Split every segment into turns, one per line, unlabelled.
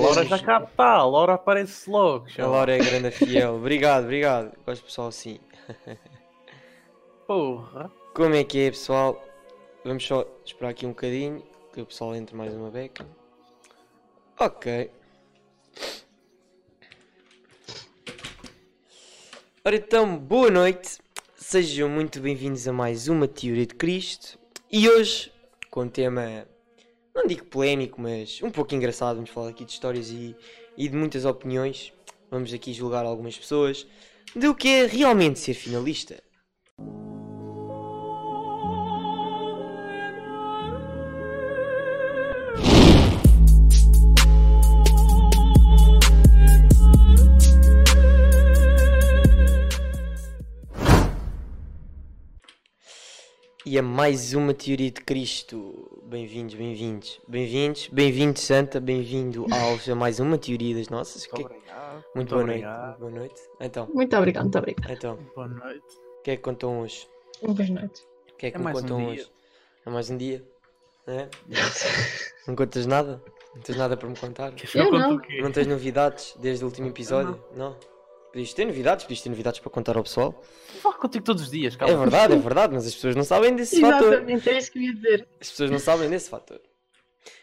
Laura já cá está, a Laura aparece logo.
A
chama.
Laura é grande fiel. Obrigado, obrigado. Gosto pessoal assim.
Porra.
Como é que é, pessoal? Vamos só esperar aqui um bocadinho que o pessoal entre mais uma beca. Ok. Ora então, boa noite. Sejam muito bem-vindos a mais uma Teoria de Cristo. E hoje, com um tema, não digo polémico, mas um pouco engraçado. Vamos falar aqui de histórias e, e de muitas opiniões. Vamos aqui julgar algumas pessoas do que é realmente ser finalista. E a mais uma teoria de Cristo. Bem-vindos, bem-vindos, bem-vindos, bem-vindo Santa, bem-vindo Alves a mais uma teoria das nossas.
Muito
Que-
obrigado.
Muito boa noite,
obrigado.
muito boa noite. Então,
Muito obrigado, muito obrigado.
então,
Boa noite.
o que é que contam hoje?
Boas noites.
O que é que
É
me
mais um
contam
dia.
hoje? É mais um dia? É? Não contas nada? Não tens nada para me contar?
Eu não.
o quê?
Não tens novidades desde o último episódio? Não? Podias ter novidades, podias ter novidades para contar ao pessoal.
Falo contigo todos os dias,
É
calma.
verdade, é verdade, mas as pessoas não sabem desse fator.
Exatamente, é isso que eu ia dizer.
As pessoas não sabem desse fator.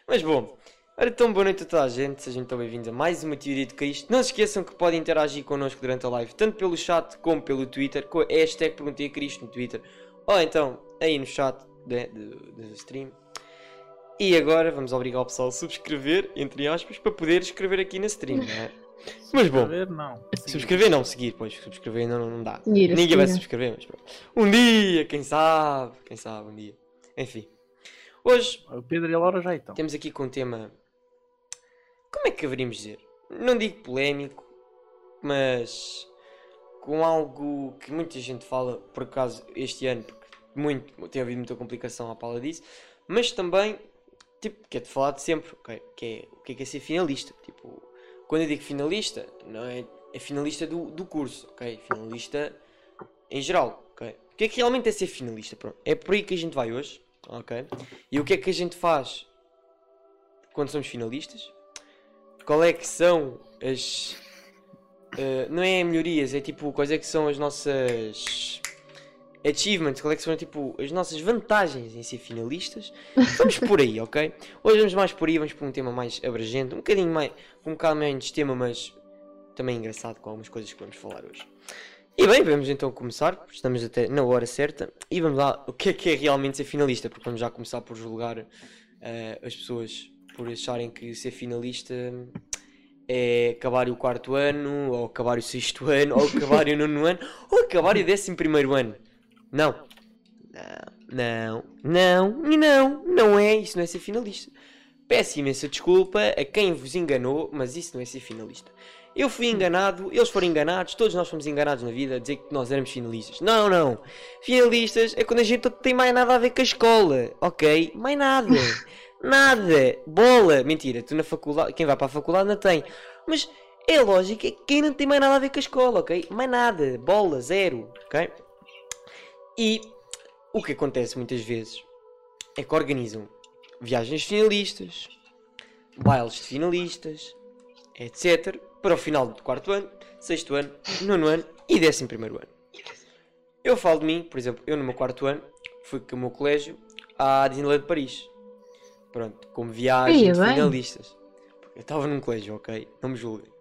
Mas bom, ora então boa noite a toda a gente, sejam então bem-vindos a mais uma Teoria de Cristo. Não se esqueçam que podem interagir connosco durante a live, tanto pelo chat como pelo Twitter, com a hashtag Perguntei a Cristo no Twitter, ou então aí no chat do stream. E agora vamos obrigar o pessoal a subscrever, entre aspas, para poder escrever aqui na stream, não é? Mas bom,
Subscrever, não.
subscrever não, seguir, pois subscrever não, não dá.
Seguir,
Ninguém vai subscrever, mas pronto. Um dia, quem sabe, quem sabe, um dia. Enfim. Hoje
O Pedro e a Laura já estão.
temos aqui com um tema. Como é que haveríamos dizer? Não digo polémico, mas com algo que muita gente fala, por acaso, este ano, porque muito, tem havido muita complicação à pala disso, mas também, tipo, que é de falar de sempre, ok? Que é o que é, que é ser finalista. Tipo, quando eu digo finalista, não é, é finalista do, do curso, ok? Finalista em geral, ok? O que é que realmente é ser finalista? Pronto, é por aí que a gente vai hoje, ok? E o que é que a gente faz quando somos finalistas? Qual é que são as. eh, não é melhorias, é tipo quais é que são as nossas achievements, qual é que são tipo as nossas vantagens em ser finalistas. Vamos por aí, ok? Hoje vamos mais por aí, vamos por um tema mais abrangente, um bocadinho mais, um bocado menos tema, mas também engraçado com algumas coisas que vamos falar hoje. E bem, vamos então começar, estamos até na hora certa, e vamos lá, o que é que é realmente ser finalista, porque vamos já começar por julgar eh, as pessoas por acharem que ser finalista é acabar o quarto ano, ou acabar o sexto ano, ou acabar o nono ano, ou acabar o décimo primeiro ano. Não. Não, não, não, não, não é, isso não é ser finalista. Peço imensa desculpa a quem vos enganou, mas isso não é ser finalista. Eu fui enganado, eles foram enganados, todos nós fomos enganados na vida a dizer que nós éramos finalistas. Não, não. Finalistas é quando a gente não tem mais nada a ver com a escola, ok? Mais nada. Nada. Bola. Mentira, tu na faculdade, quem vai para a faculdade não tem. Mas é lógico que quem não tem mais nada a ver com a escola, ok? Mais nada. Bola, zero, ok? E o que acontece muitas vezes é que organizam viagens de finalistas, bailes de finalistas, etc. Para o final do quarto ano, sexto ano, nono ano e décimo primeiro ano. Eu falo de mim, por exemplo, eu no meu quarto ano fui com o meu colégio à Disneyland de Paris. Pronto, como viagem
Ia
de finalistas. Eu estava num colégio, ok? Não me julguem.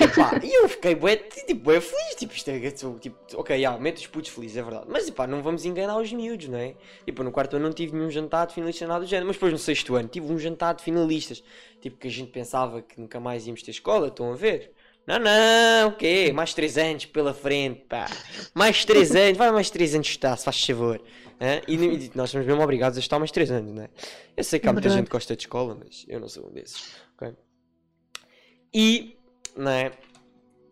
Epá, e eu fiquei bué, tipo, bué feliz, tipo, isto é, tipo, ok, mete os putos felizes, é verdade. Mas, epá, não vamos enganar os miúdos, não é? Tipo, no quarto ano não tive nenhum jantar de finalistas, nada do género, mas depois no sexto ano tive um jantar de finalistas. Tipo, que a gente pensava que nunca mais íamos ter escola, estão a ver? Não, não, o quê? Mais 3 anos pela frente, pá. Mais 3 anos, vai mais 3 anos estar, se faz favor. Hã? E, e nós somos mesmo obrigados a estar mais 3 anos, não é? Eu sei que há muita
Verdade.
gente que gosta de escola, mas eu não sou um desses, ok? E, não é?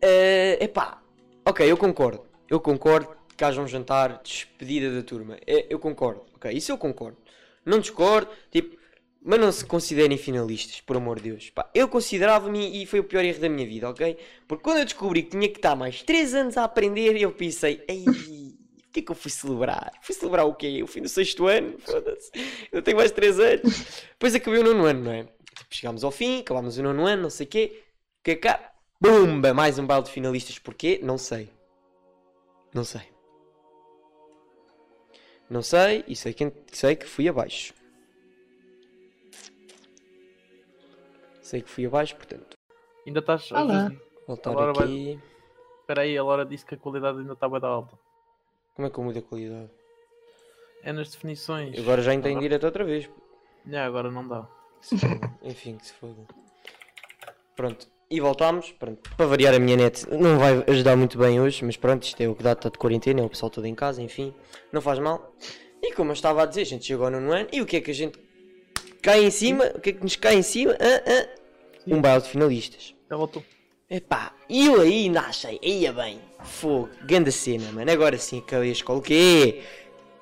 Eh, epá, ok, eu concordo. Eu concordo que haja um jantar de despedida da turma. É, eu concordo, ok? Isso eu concordo. Não discordo, tipo, mas não se considerem finalistas, por amor de Deus. Pá, eu considerava-me e foi o pior erro da minha vida, ok? Porque quando eu descobri que tinha que estar mais 3 anos a aprender, eu pensei, ei, o que é que eu fui celebrar? Fui celebrar o quê? Eu fui no sexto ano, foda-se. Eu tenho mais 3 anos. Depois acabei o nono ano, não é? Tipo, chegámos ao fim, acabámos o nono ano, não sei o quê. Que cá, bumba! Mais um baile de finalistas. Porquê? Não sei. Não sei. Não sei e sei que, sei que fui abaixo. Sei que fui abaixo, portanto.
Ainda estás.
Olá.
Voltar
Agora vai-
aqui.
Espera aí, a Laura disse que a qualidade ainda estava da alta.
Como é que eu mudo a qualidade?
É nas definições.
Agora já entrei em
Agora-
direto outra vez.
Já, agora não dá.
Que se foda. Enfim, que se foda. Pronto. E voltámos. Pronto. Para variar a minha net não vai ajudar muito bem hoje, mas pronto, isto é o que dá está de quarentena, é o pessoal todo em casa, enfim. Não faz mal. E como eu estava a dizer, a gente chegou nono ano e o que é que a gente cai em cima? O que é que nos cai em cima? Ah, ah. Um baile de finalistas.
Já voltou.
Epá, e eu aí ainda achei, ia bem, fogo, grande cena, mano, agora sim acabei a escola, o quê?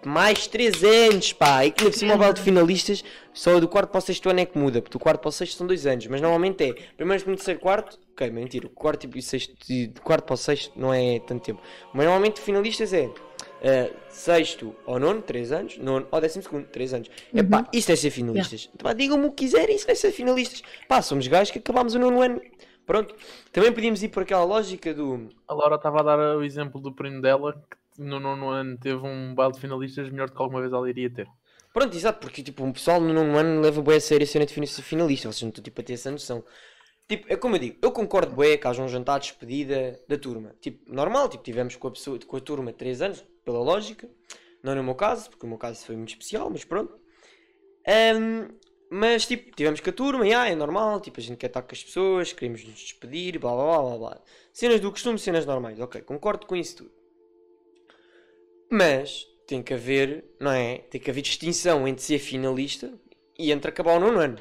Mais 3 anos, pá, e que ainda por cima o baile de finalistas, só do quarto para o sexto ano é que muda, porque do quarto para o sexto são 2 anos, mas normalmente é, primeiro, segundo, terceiro, quarto, ok, mentira, o quarto e sexto, e do quarto para o sexto não é tanto tempo, mas normalmente finalistas é... eh, sexto ou nono, 3 anos, nono ou décimo segundo, 3 anos. Epá, isto é ser finalistas. Pá, Digam-me o que quiserem, isso é ser finalistas. Pá, somos gajos que acabámos o nono ano. Pronto. Também podíamos ir por aquela lógica do.
A Laura estava a dar o exemplo do primo dela, que no nono ano teve um baile de finalistas melhor do que alguma vez ela iria ter.
Pronto, exato, porque tipo, o pessoal no nono ano leva bué a sério a cena de finalista. Vocês não estão tipo, a ter essa noção. Tipo, é como eu digo, eu concordo bué que haja um jantar de despedida da turma. Tipo, normal, tipo, tivemos com a, pessoa, com a turma 3 anos, pela lógica. Não no meu caso, porque o meu caso foi muito especial, mas pronto. Ahm, mas tipo, tivemos com a turma, e ah, é normal, tipo, a gente quer estar com as pessoas, queremos nos despedir, blá blá blá blá blá. Cenas do costume, cenas normais, ok, concordo com isso tudo. Mas tem que haver, não é? Tem que haver distinção entre ser finalista e entre acabar o nono ano.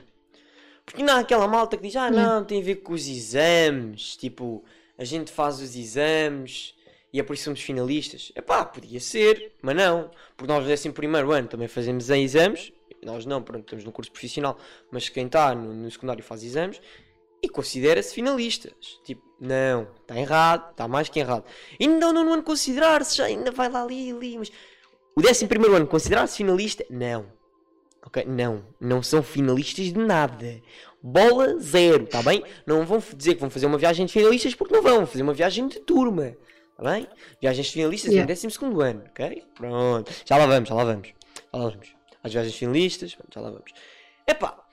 Porque não há aquela malta que diz, ah não, tem a ver com os exames, tipo, a gente faz os exames e é por isso somos finalistas. Epá, podia ser, mas não. Porque nós no décimo primeiro ano também fazemos em exames, nós não, pronto, estamos no curso profissional, mas quem está no, no secundário faz exames e considera-se finalistas. Tipo, não, está errado, está mais que errado. E não no ano considerar-se, já ainda vai lá ali, ali, mas o décimo primeiro ano considerar-se finalista? Não. Ok? Não. Não são finalistas de nada. Bola zero, tá bem? Não vão dizer que vão fazer uma viagem de finalistas porque não vão. Vão fazer uma viagem de turma. Tá bem? Viagens de finalistas
Yeah.
décimo segundo ano, ok? Pronto. Já lá vamos, já lá vamos. Já lá vamos. As viagens finalistas, já lá vamos. Epá.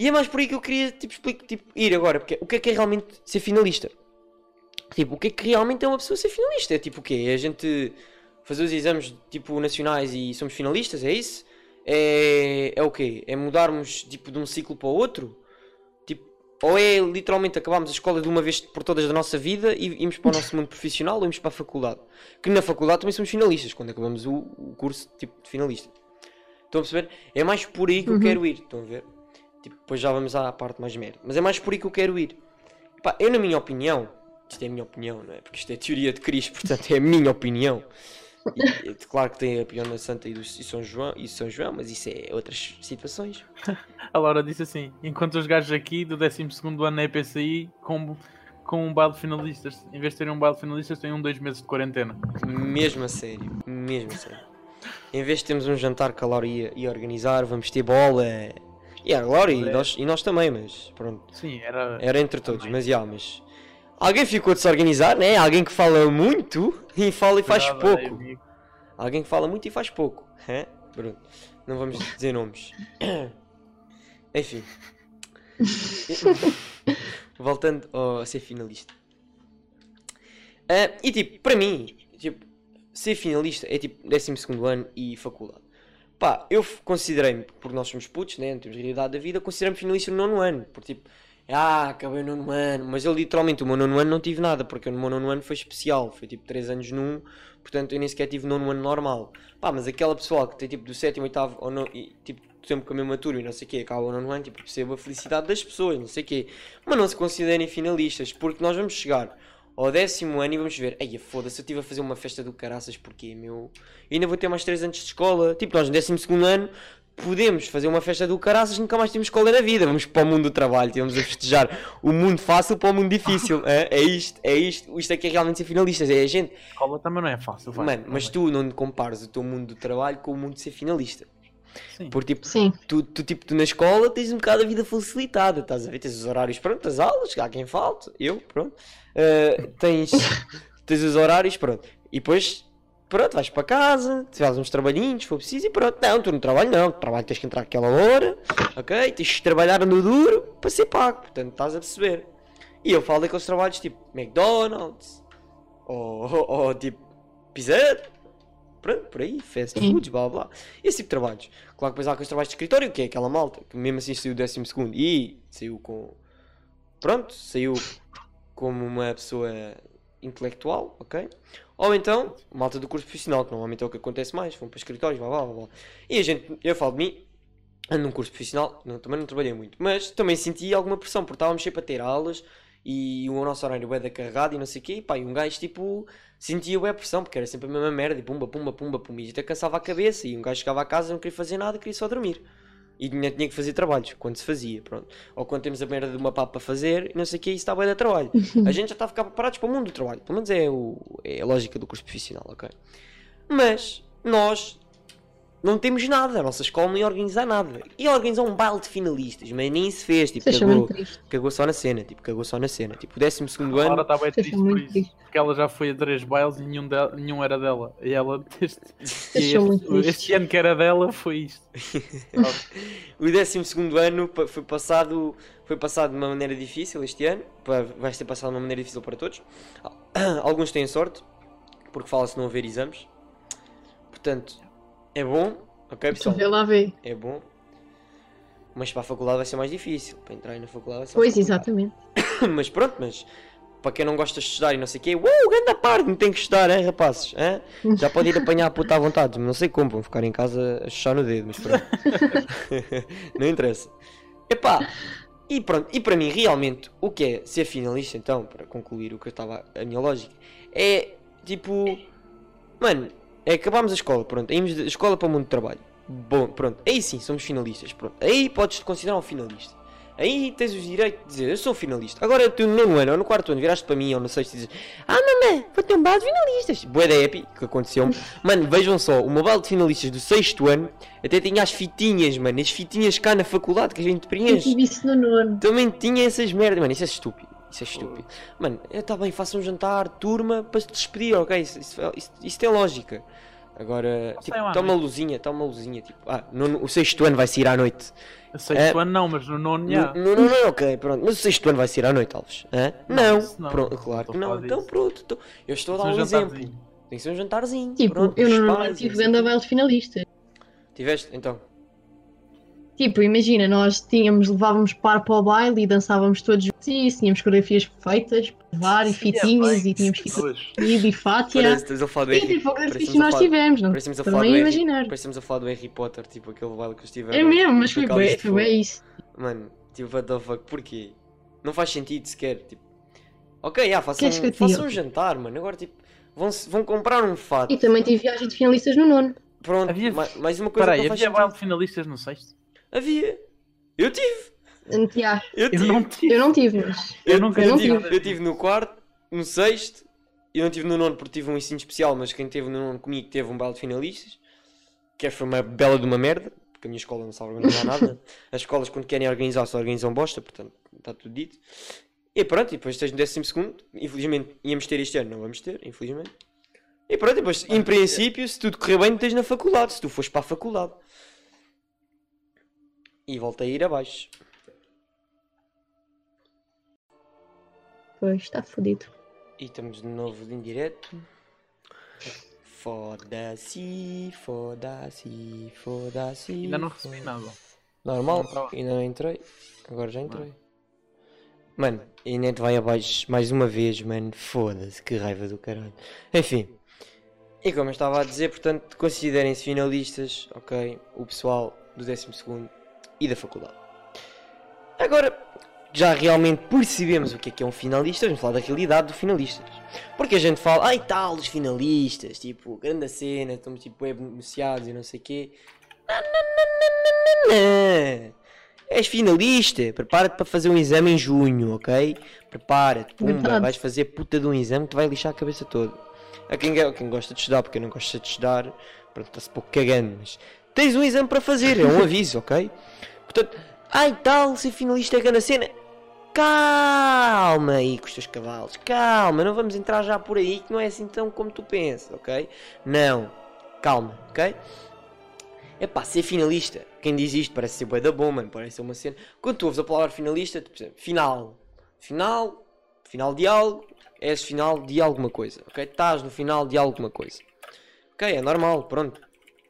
E é mais por aí que eu queria tipo, explicar, tipo, ir agora. Porque o que é que é realmente ser finalista? Tipo, o que é que realmente é uma pessoa ser finalista? É tipo o quê? É a gente fazer os exames tipo nacionais e somos finalistas? É isso? É, é o quê? É mudarmos tipo de um ciclo para o outro? Tipo, ou é literalmente acabarmos a escola de uma vez por todas da nossa vida e irmos para o nosso mundo profissional ou irmos para a faculdade? Que na faculdade também somos finalistas, quando acabamos o, o curso tipo de finalista. Estão a perceber? É mais por aí que eu
Uhum.
quero ir. Estão a ver? Tipo, depois já vamos à parte mais merda. Mas é mais por aí que eu quero ir. Pá, eu na minha opinião, isto é a minha opinião, não é? Porque isto é teoria de Cristo, portanto é a minha opinião. E, e, claro que tem a opinião da Santa e do e São João, e São João, mas isso é outras situações.
A Laura disse assim: enquanto os gajos aqui do 12 ano na EPCI com, com um baile de finalistas, em vez de terem um baile de finalistas, têm um dois meses de quarentena.
Mesmo a sério, mesmo a sério. Em vez de termos um jantar que a Laura ia, ia organizar, vamos ter bola. E a Laura e
É.
nós, e nós também, mas pronto.
Sim, era.
Era entre todos, mas já, mas. Alguém ficou de se organizar, né? Alguém que fala muito e fala e faz
aí,
pouco.
amigo.
Alguém que fala muito e faz pouco. Hã? Pronto. Não vamos dizer nomes. Enfim. Voltando ao- a ser finalista. Ah, e tipo, para mim, tipo, ser finalista é tipo 12 ano e faculdade. Pá, eu considerei-me, porque nós somos putos, né? Não temos realidade da vida, considerei-me finalista no nono ano. Porque tipo, ah, acabei o nono ano. Mas eu literalmente, o meu nono ano não tive nada, porque o meu nono ano foi especial. Foi tipo 3 anos num, portanto eu nem sequer tive nono ano normal. Pá, mas aquela pessoa que tem tipo do sétimo, oitavo, ou não, e, tipo, sempre com a mesma turma e não sei o quê, acaba o nono ano, tipo, percebo a felicidade das pessoas, não sei o quê. Mas não se considerem finalistas, porque nós vamos chegar ao décimo ano e vamos ver, ei, foda-se, eu estive a fazer uma festa do caraças, porquê, meu? E ainda vou ter mais 3 anos de escola. Tipo, nós no décimo segundo ano podemos fazer uma festa do caraças, nunca mais temos escola na vida. Vamos para o mundo do trabalho, temos a festejar o mundo fácil para o mundo difícil. é, é isto, é isto, isto é que é realmente ser finalistas, é a gente.
A escola também não é fácil. vai,
Mano, mas tu não compares o teu mundo do trabalho com o mundo de ser finalista.
Sim.
Porque tipo,
Sim.
tu, tu, tipo, tu na escola tens um bocado a vida facilitada, estás a ver? Tens os horários, pronto, as aulas, há quem falte, eu, pronto. Uh, tens, tens os horários, pronto. E depois, pronto, vais para casa, fazes uns trabalhinhos, se for preciso, e pronto. Não, tu no trabalho não, trabalho tens que entrar aquela hora, ok? Tens que trabalhar no duro para ser pago, portanto, estás a perceber. E eu falo daqueles trabalhos tipo McDonald's, ou, ou, ou tipo Pizza, pronto, por aí, fast foods, blá blá. Esse tipo de trabalhos. Claro que depois há aqueles trabalhos de escritório, que é aquela malta, que mesmo assim saiu décimo segundo e saiu com. Pronto, saiu como uma pessoa intelectual, ok? Ou então, malta do curso profissional, que normalmente é o que acontece mais, vão para escritórios, blá blá blá. blá. E a gente, eu falo de mim, ando num curso profissional, não, também não trabalhei muito, mas também senti alguma pressão, porque estávamos sempre a ter aulas e o nosso horário é da carregado e não sei o quê, e pá, e um gajo tipo sentia bué pressão, porque era sempre a mesma merda, e pumba, pumba, pumba, pumba, e até cansava a cabeça, e um gajo chegava a casa não queria fazer nada, queria só dormir. E tinha, tinha que fazer trabalhos, quando se fazia, pronto. Ou quando temos a merda de uma pá para fazer, e não sei o que, isso está bem de trabalho. A gente já está a ficar preparados para o mundo do trabalho, pelo menos é, o, é a lógica do curso profissional, ok? Mas, nós não temos nada, a nossa escola não ia organizar nada. Ia organizar um baile de finalistas, mas nem se fez, tipo, cagou, cagou só na cena, tipo, cagou só na cena. Tipo, o décimo segundo
Agora
ano,
está bem
é
triste por isso.
triste.
Porque ela já foi a três bailes e nenhum, de- nenhum era dela. E ela, este, este, este ano que era dela, foi isto.
O 12 ano foi passado, foi passado de uma maneira difícil este ano. Vai ser passado de uma maneira difícil para todos. Alguns têm sorte, porque fala-se não haver exames. Portanto, é bom, ok pessoal?
vê lá ver.
É bom. Mas para a faculdade vai ser mais difícil. Para entrar aí na faculdade vai ser
Pois, exatamente.
mas pronto, mas para quem não gosta de estudar e não sei o quê, uou, grande parte, não tem que estudar, hein, rapazes? Hã? Já pode ir apanhar a puta à vontade, mas não sei como, vão ficar em casa a chuchar no dedo, mas pronto. não interessa. Epá, e pronto, e para mim, realmente, o que é ser finalista, então, para concluir o que eu estava, a minha lógica, é tipo, mano, é acabarmos a escola, pronto, ímos da escola para o mundo do trabalho. Bom, pronto, aí sim somos finalistas, pronto, aí podes-te considerar um finalista. Aí tens os direitos de dizer, eu sou finalista. Agora tu no nono ano ou no quarto ano viraste para mim ou no sexto e dizes, ah mamãe, vou ter um balde de finalistas. Boa da épica que aconteceu-me. Mano, vejam só, o meu balde de finalistas do sexto ano até tinha as fitinhas, mano, as fitinhas cá na faculdade que a gente
Eu
preenche.
tive isso no nono.
Também tinha essas merdas, mano, isso é estúpido. Isso é estúpido. Mano, está bem, faça um jantar, turma, para se despedir, ok? Isso, isso, isso- isso tem lógica. Agora, tipo,
à
está uma luzinha, está uma luzinha, tipo, ah, no, o sexto ano vai sair à noite.
O sexto
É.
ano não, mas no nono já.
Não, não, não, ok, pronto. Mas o sexto ano vai ser à noite, Alves. Hã? Não,
isso não.
pronto,
Não
claro que não. Então pronto, então, eu estou a dar
Um
um exemplo.
jantarzinho.
Tem que ser um jantarzinho.
Tipo,
pronto,
eu no nono tive
não sei
grande de finalistas.
Tiveste? Então.
Tipo, imagina, nós tínhamos, levávamos par para o baile e dançávamos todos juntos e tínhamos coreografias perfeitas, levar e fitinhas e tínhamos que ir
Duas.
vestido e fátia.
Parece a falar do
E
Harry
tipo,
parecemos
que
a
nós
falar-
tivemos, não
Parecemos a falar do
a
Harry
imaginar.
Parecemos a falar do Harry Potter, tipo aquele baile que eles tiveram.
É mesmo, mas
com
foi bem, foi bem isso.
Mano, tipo, what the fuck, porquê? Não faz sentido sequer, tipo. Ok, ah, façam,
eu te
façam um jantar, mano. Agora, tipo, vão, vão comprar um fato.
E também tive viagem de finalistas no nono.
Pronto,
Havia-
ma- mais uma coisa
Espera
que
aí,
não faz
havia baile
sentido.
de finalistas no sexto?
Havia. Eu tive.
Já,
Eu
Eu
tive.
não tive.
eu não tive, mas.
Eu nunca
eu
tive.
tive, eu tive no quarto, no sexto, e não tive no nono porque tive um ensino especial, mas quem teve no nono comigo teve um baile de finalistas, que foi uma bela de uma merda, porque a minha escola não sabe organizar nada. As escolas quando querem organizar só organizam bosta, portanto está tudo dito. E pronto, e depois tens no décimo segundo, infelizmente íamos ter este ano, não vamos ter, infelizmente. E pronto, e depois, em princípio, se tudo correr bem, tens na faculdade, se tu fores para a faculdade. E volta a ir abaixo.
Pois, está fodido.
E estamos de novo em direto. Foda-se, foda-se, foda-se.
Ainda não recebi nada.
Normal,
Não
ainda não entrei. Agora já entrei. Mano, e net vai abaixo mais uma vez, mano. Foda-se, que raiva do caralho. Enfim. E como eu estava a dizer, portanto, considerem-se finalistas, ok? O pessoal do 12 e da faculdade. Agora, já realmente percebemos o que é que é um finalista, vamos falar da realidade do finalistas. Porque a gente fala, ai tal, os finalistas, tipo, grande cena, estamos tipo web beneficiados e não sei o quê. Não, não, não, não, não, não. És finalista, prepara-te para fazer um exame em junho, ok? Prepara-te, pumba, vais fazer puta de um exame que te vai lixar a cabeça toda. A quem, a quem gosta de estudar, porque eu não gosto de estudar, pronto, está-se pouco cagando, mas tens um exame para fazer, é um aviso, ok? Portanto, ai tal, ser finalista é grande cena. Calma aí com os teus cavalos, calma, não vamos entrar já por aí que não é assim tão como tu pensas, ok? Não, calma, ok? É pá, ser finalista, quem diz isto parece ser bué da bom, mano, parece ser uma cena. Quando tu ouves a palavra finalista, tu percebes, final, final, final de algo, és final de alguma coisa, ok? Estás no final de alguma coisa. Ok, é normal, pronto.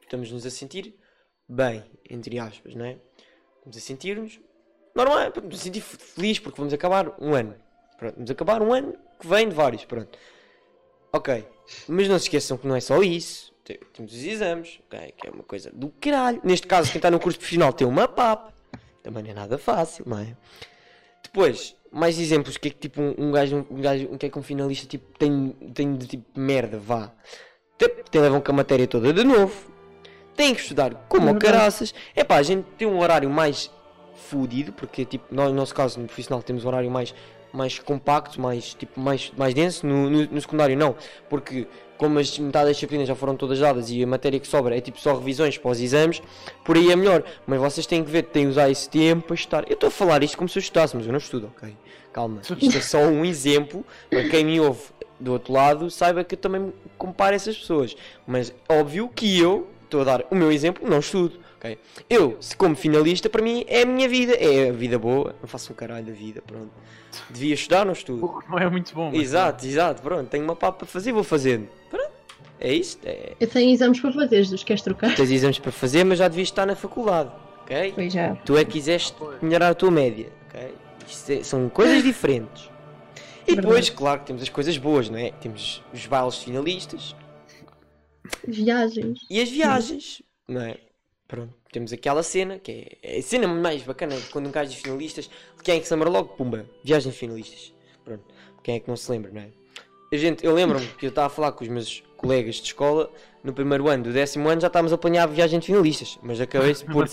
Estamos-nos a sentir bem, entre aspas, não é? Estamos a sentir-nos normal, estamos a sentir feliz porque vamos acabar um ano. Pronto, vamos acabar um ano que vem de vários, pronto. Ok, mas não se esqueçam que não é só isso. Te- Temos os exames, ok? Que é uma coisa do caralho. Neste caso, quem está no curso profissional tem uma PAP. Também não é nada fácil, não é? Depois, mais exemplos, que é que tipo um, um gajo, um gajo, um que é que um finalista tipo, tem, tem de tipo merda, vá. Tem, tem levam com a matéria toda de novo. Tem que estudar como
É verdade.
caraças. É pá, a gente tem um horário mais fudido, porque tipo, nós, no nosso caso, no profissional, temos um horário mais, mais compacto, mais, tipo, mais, mais denso. No, no, no secundário, não, porque como as metade das disciplinas já foram todas dadas e a matéria que sobra é tipo só revisões para os exames, por aí é melhor. Mas vocês têm que ver, têm que usar esse tempo para estudar. Eu estou a falar isto como se eu estudasse, mas eu não estudo, ok? Calma, isto é só um exemplo para quem me ouve do outro lado saiba que eu também comparo essas pessoas. Mas óbvio que eu estou a dar o meu exemplo, não estudo. ok? Eu, se como finalista, para mim é a minha vida, é a vida boa, não faço um caralho da vida, pronto. Devia estudar, não estudo.
O que Não é muito bom.
Exato, exato, pronto, tenho uma papa para fazer, vou fazendo. Pronto, é isto, é...
Eu tenho exames para fazer, dos queres trocar?
tens exames para fazer, mas já devias estar na faculdade, ok?
Pois já.
Tu é que quiseste melhorar a tua média, ok? Isto é- são coisas diferentes. E depois,
Verdade.
claro que temos as coisas boas, não é? Temos os bailes finalistas
Viagens.
e as viagens, não é? Pronto, temos aquela cena que é, é a cena mais bacana quando um gajo de finalistas, quem é que se lembra logo? Pumba, viagem de finalistas. Pronto, quem é que não se lembra, não é? A gente, eu lembro-me que eu estava a falar com os meus colegas de escola no primeiro ano, do décimo ano já estávamos a planear a viagem de finalistas, mas acabei-se por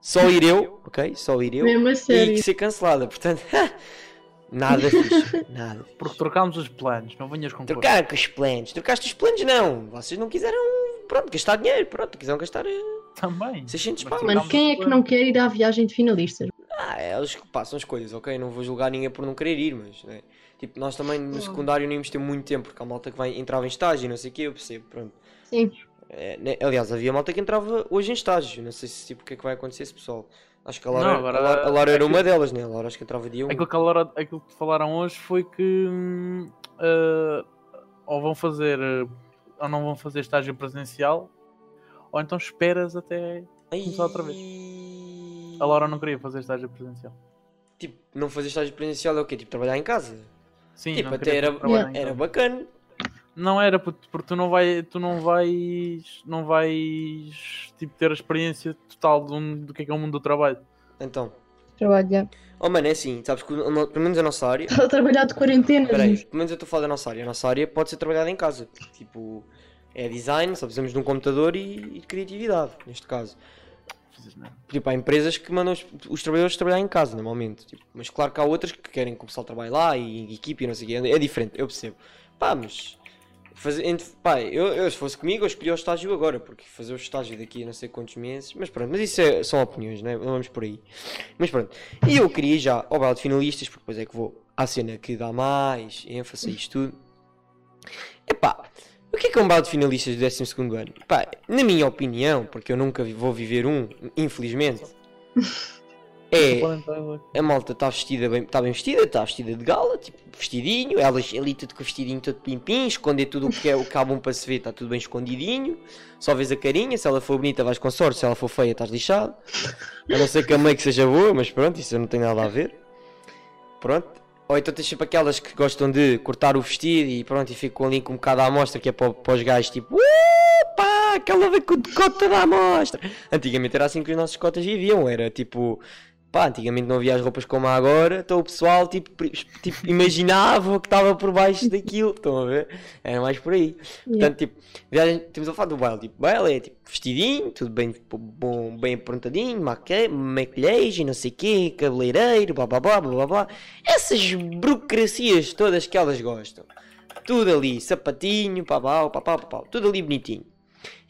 só ir eu, ok? Só ir eu
Mesmo a
e
sério.
que ser cancelada, portanto, nada fixe, nada fixe.
Porque trocámos os planos, não venhas com coisas.
Trocaram com os planos, trocaste os planos não, vocês não quiseram, pronto, gastar dinheiro, pronto, quiseram gastar eh,
Também.
600
Mas
Mano, quem é que não quer ir à viagem de finalistas?
Ah, é, eles passam escolhas, ok? Não vou julgar ninguém por não querer ir, mas né? tipo, nós também no secundário não íamos ter muito tempo, porque há malta que vai, entrava em estágio e não sei o que, eu percebo, pronto.
Sim.
É, né, Aliás, havia malta que entrava hoje em estágio, não sei se tipo, o que é que vai acontecer esse pessoal. Acho que a Laura,
Não, agora-
a Laura, a Laura era
aquilo-
uma delas, né? A Laura acho que entrava dia 1.
Aquilo que, a Laura- aquilo que falaram hoje foi que ah, ou vão fazer ah, ou não vão fazer estágio presencial ou então esperas até começar outra vez. a Laura não queria fazer estágio presencial.
Tipo, não fazer estágio presencial é o quê? Tipo, trabalhar em casa?
Sim,
tipo,
não
até
queria
era, era
casa.
bacana.
Não era porque, tu não vai, tu não vais, não vais tipo ter a experiência total do, do que é que é o mundo do trabalho.
Então,
Trabalhar.
oh mano, é assim, sabes que o- pelo menos a nossa área.
Estás a trabalhar de quarentena.
Peraí,
gente.
pelo menos eu estou a falar da nossa área. A nossa área pode ser trabalhada em casa. Tipo, é design, só precisamos de um computador e, e de criatividade, neste caso. Tipo, há empresas que mandam os, os trabalhadores trabalhar em casa, normalmente. Tipo, mas claro que há outras que querem começar o trabalho lá e em equipe e não sei o quê. É diferente, eu percebo. Pá, mas. Fazer, entre, pá, eu, eu, se fosse comigo, eu escolhi o estágio agora, porque fazer o estágio daqui a não sei quantos meses. Mas pronto, mas isso é, são opiniões, né? Não vamos por aí. Mas pronto. E eu queria já ao baile de finalistas, porque depois é que vou à cena que dá mais ênfase a isto tudo. Epá, o que é que é um baile de finalistas do 12 ano? Pá, na minha opinião, porque eu nunca vou viver um, infelizmente, é a malta está vestida bem, está bem vestida, está vestida de gala, tipo, vestidinho, elas ali tudo com o vestidinho todo pimpim, esconder tudo o que é o que há bom para se ver, está tudo bem escondidinho, só vês a carinha, se ela for bonita vais com sorte, se ela for feia estás lixado. A não ser que a make seja boa, mas pronto, isso não tem nada a ver. Pronto. Ou então tens sempre aquelas que gostam de cortar o vestido e pronto, e ficam ali com um bocado à amostra, que é para, para os gajos tipo, opa, aquela vem com o decote à amostra. Antigamente era assim que os nossos cotas viviam, era tipo, pá, antigamente não havia as roupas como há agora, então o pessoal tipo, tipo imaginava que estava por baixo daquilo, estão a ver? Era mais por aí.
Yeah.
Portanto, tipo, viagem, temos a falar do baile, tipo, baile é tipo vestidinho, tudo bem, tipo, bom, bem aprontadinho, maquilhagem, não sei o quê, cabeleireiro, blá blá blá blá blá blá. Essas burocracias todas que elas gostam. Tudo ali, sapatinho, pá pá pá pá pá, pá, tudo ali bonitinho.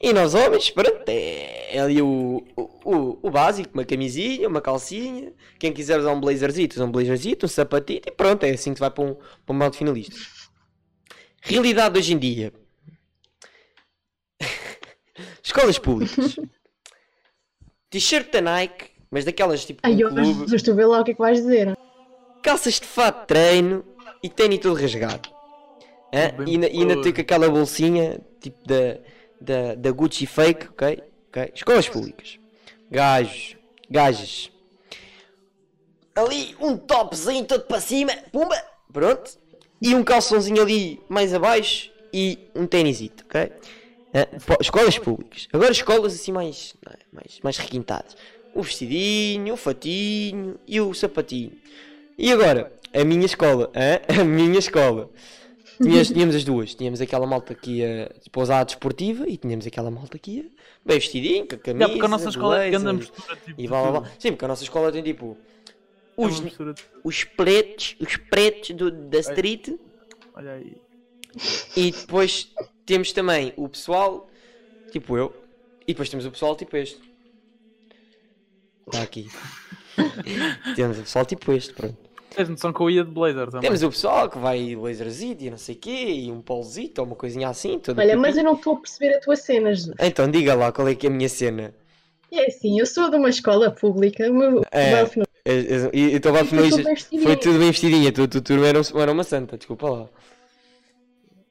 E nós homens, pronto, é, é ali o, o, o, básico, uma camisinha, uma calcinha. Quem quiser usar um blazerzito, usa um blazerzito, um sapatito e pronto, é assim que vai para um, para um balde finalista. Realidade hoje em dia. Escolas públicas. T-shirt da Nike, mas daquelas tipo
Ai,
um
eu,
clube.
mas tu vê lá o que é que vais dizer.
Calças de fato de treino e tênis todo rasgado.
Bem
E ainda- e tem com aquela bolsinha tipo da, da, da Gucci fake, ok? ok? Escolas públicas. Gajos, gajas. Ali um topzinho todo para cima, pumba, pronto. E um calçãozinho ali mais abaixo e um ténisito, ok? Pô, escolas públicas. Agora escolas assim mais, é? mais, mais requintadas. O vestidinho, o fatinho e o sapatinho. E agora, a minha escola, hã? a minha escola. Tínhamos, tínhamos as duas. Tínhamos aquela malta que ia para usar a desportiva e tínhamos aquela malta que ia bem vestidinho, com a camisa,
É porque a nossa escola é
blazer,
mistura tipo.
e blá blá blá. Sim, porque a nossa escola tem tipo
É
os,
de-
os pretos, os pretos do- da street
Olha aí.
e depois temos também o pessoal, tipo eu, e depois temos o pessoal tipo este. Está aqui. temos o pessoal tipo este, pronto.
Tens noção que eu ia de blazer também.
Temos o pessoal que vai laserzito e não sei o quê, e um polzito ou uma coisinha assim.
Olha,
pipi.
mas eu não estou a perceber a tua cena. Jesus.
Então diga lá qual é que é a minha cena.
É assim, eu sou de uma escola pública, o meu
É. Eu- eu- E então
vestidinha.
Foi tudo bem vestidinha, tu, tu, tu era, um- era uma santa, desculpa lá.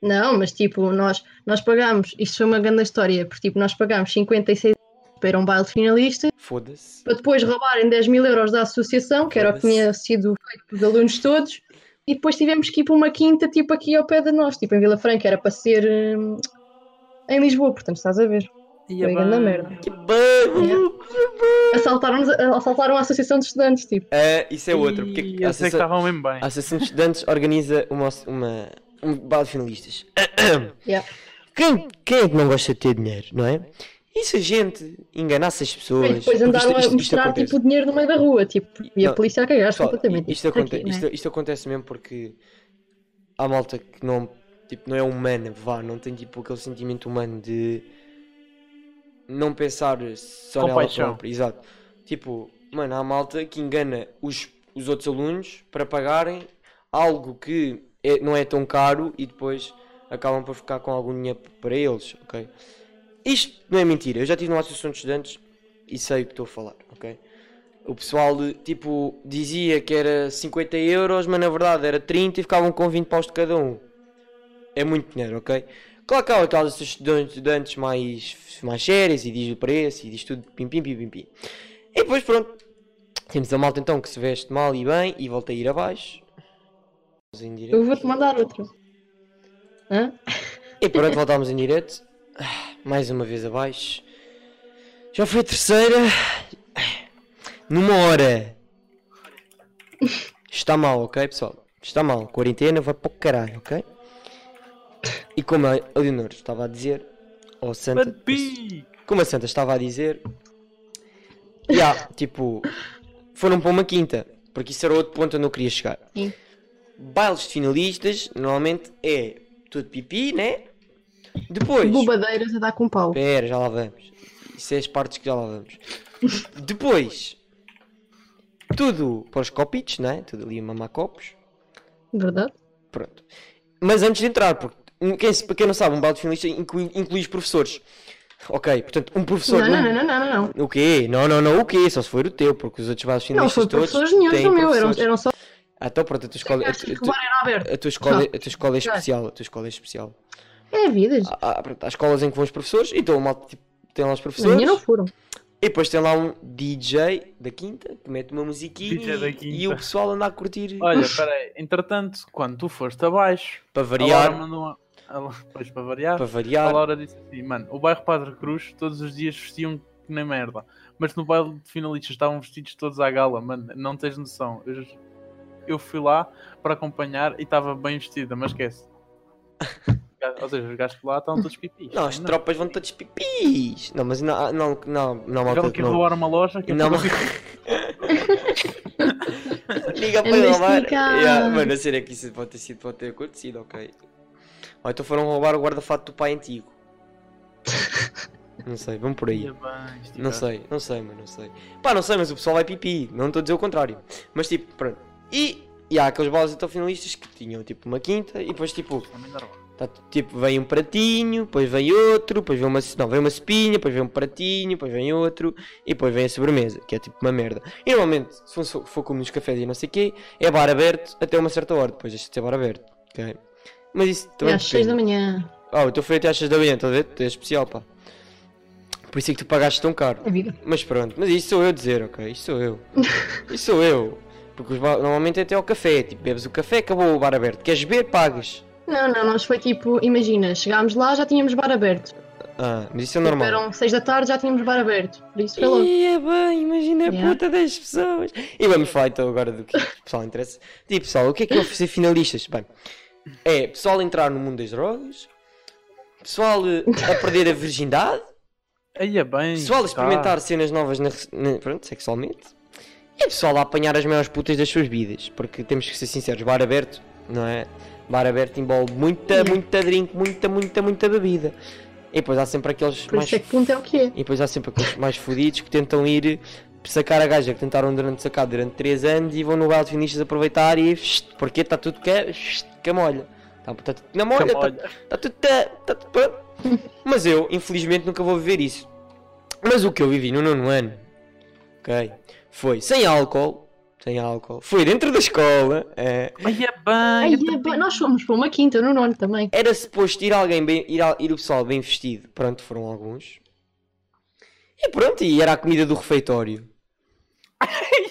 Não, mas tipo, nós, nós pagámos, isto foi uma grande história, porque tipo, nós pagámos 56 para a um baile finalista,
Foda-se.
para depois roubarem 10 mil euros da associação, que era o que tinha sido feito pelos alunos todos, e depois tivemos que ir para uma quinta, tipo aqui ao pé de nós, tipo em Vila Franca, era para ser hum, em Lisboa, portanto estás a ver. Grande
bem.
merda.
Que bem!
Assaltaram, assaltaram a associação de estudantes, tipo.
É, isso é outra,
Ih,
porque a
eu sei que
Associação,
estavam mesmo bem.
a Associação de Estudantes organiza uma, uma, um baile de finalistas.
Yeah.
Quem, quem é que não gosta de ter dinheiro, não é? E se a gente enganasse as pessoas.
E depois andaram
isto- isto-
a
isto
mostrar
acontece.
tipo, o dinheiro no meio da rua, tipo, e a
Não,
polícia a cagar completamente.
isto, aconte-
aqui,
isto-
né?
isto acontece mesmo porque há malta que não, tipo, não é humana, vá, não tem tipo aquele sentimento humano de não pensar só nela
Compaixão.
própria. Exato. Tipo, mano, há malta que engana os, os outros alunos para pagarem algo que é- não é tão caro e depois acabam por ficar com algum dinheiro para eles, ok? Isto não é mentira, eu já estive numa associação de estudantes e sei o que estou a falar, ok? O pessoal, tipo, dizia que era 50 euros, mas na verdade era 30 e ficavam com 20 paus de cada um. É muito dinheiro, ok? Claro que há aquelas estudantes, estudantes mais, mais sérias e diz o preço e diz tudo pim pim pim pim pim. E depois pronto, temos a malta então que se veste mal e bem e volta a ir abaixo.
Eu vou-te mandar outro. Hã?
E pronto, voltámos em direto. Mais uma vez abaixo. Já foi a terceira. Numa hora. Está mal, ok, pessoal? Está mal. Quarentena vai para o caralho, ok? E como a Leonor estava a dizer, ou Santa, como a Santa estava a dizer, já, tipo, foram para uma quinta, porque isso era outro ponto onde eu queria chegar.
Sim.
Bailes de finalistas, normalmente é tudo pipi, né? Depois,
Bobadeiras a dar com pau.
Espera, já lá vamos. Isso é as partes que já lá vamos. Depois, tudo para os copitos, né? Tudo ali a mamar copos.
Verdade?
Pronto. Mas antes de entrar, porque quem, para quem não sabe, um balde de finalista inclui, inclui os professores. Ok, portanto, um professor.
Não, não, não, não, não, não.
O quê? Não, não, não, o quê? Só se for o teu, porque os outros baldes
Não
finalistas
foi
todos.
professores nenhum do meu, eram, eram só.
Ah, então pronto, a tua escola. A,
o
tua escola,
Não.
a tua escola é especial. A tua escola é especial.
É vidas.
Há, há, pronto, há escolas em que vão os professores, então mal, tipo, tem lá os professores.
minha não foram.
E depois tem lá um DJ da quinta que mete uma musiquinha
DJ da
e,
quinta.
e o pessoal anda a curtir
Olha, peraí, entretanto, quando tu foste abaixo,
para
a
variar.
uma. a Pois, para variar,
Para
a
variar.
Laura disse assim: Mano, o bairro Padre Cruz todos os dias vestiam que nem merda, mas no baile de finalistas estavam vestidos todos à gala, mano, não tens noção. Eu, eu fui lá para acompanhar e estava bem vestida, mas esquece. Ou seja, os gajos lá estavam todos pipis.
Não, as tropas vão todos pipis. Não, mas não, não, não, não, malta
Tiveram
que não.
roubar uma loja que
Não,
não,
Liga para roubar.
explicar.
Yeah, mano, a sério é que isso pode ter sido, pode ter acontecido, ok. Ou então foram roubar o guarda-fato do pai antigo. Não sei, vamos por aí. Não sei, não sei, mas não sei. Pá, não sei, mas o pessoal vai pipi, não estou a dizer o contrário. Mas tipo, pronto. E, e há aqueles balas então finalistas que tinham tipo uma quinta e depois tipo. Tá, tipo, vem um pratinho, depois vem outro, depois vem uma, não, vem uma espinha, depois vem um pratinho, depois vem outro e depois vem a sobremesa, que é tipo uma merda. E normalmente, se for, for como nos cafés e não sei o quê, é bar aberto até uma certa hora, depois deixa de ser bar aberto, ok? Mas isso
É
também
às 6 da manhã.
Oh, o teu foi até às 6 da manhã, estás a ver? És especial, pá. Por isso é que tu pagaste tão caro.
A vida.
Mas pronto, mas isto sou eu dizer, ok? Isto sou eu. Isto sou eu. Porque normalmente é até ao café, tipo, bebes o café, acabou o bar aberto. Queres beber, pagas.
Não, não, nós foi tipo, imagina, chegámos lá, já tínhamos bar aberto.
Ah, mas isso é
Tipo,
normal.
Eram 6 da tarde, já tínhamos bar aberto. Por isso foi logo.
Ia bem, imagina a
Yeah.
puta das pessoas. E vamos falar então agora do que o pessoal interessa. Tipo, pessoal, o que é que é oferecer finalistas? Bem, é pessoal entrar no mundo das drogas, pessoal eh, a perder a virgindade,
Aí é bem.
pessoal a
tá.
experimentar cenas novas na, na- pronto, sexualmente e pessoal a apanhar as maiores putas das suas vidas. Porque temos que ser sinceros, bar aberto, não é? Bar aberto envolve muita,
Yeah.
muita drink, muita, muita, muita bebida. E depois há sempre aqueles
Por
mais
é que ponto é o que é.
e depois há sempre aqueles mais fodidos que tentam ir sacar a gaja que tentaram durante sacar durante 3 anos e vão no baile de finistas aproveitar e porque está tudo que é que molha. Está tá tudo na molha, está tá tudo, tá, tá. Mas eu, infelizmente, nunca vou viver isso. Mas o que eu vivi no nono ano, ok, foi sem álcool, sem álcool, foi dentro da escola, é,
Aí é
Ai,
bem.
é bem, nós fomos para uma quinta no nono também.
era suposto ir alguém bem, ir, ir o pessoal bem vestido, pronto, foram alguns. E pronto, e era a comida do refeitório.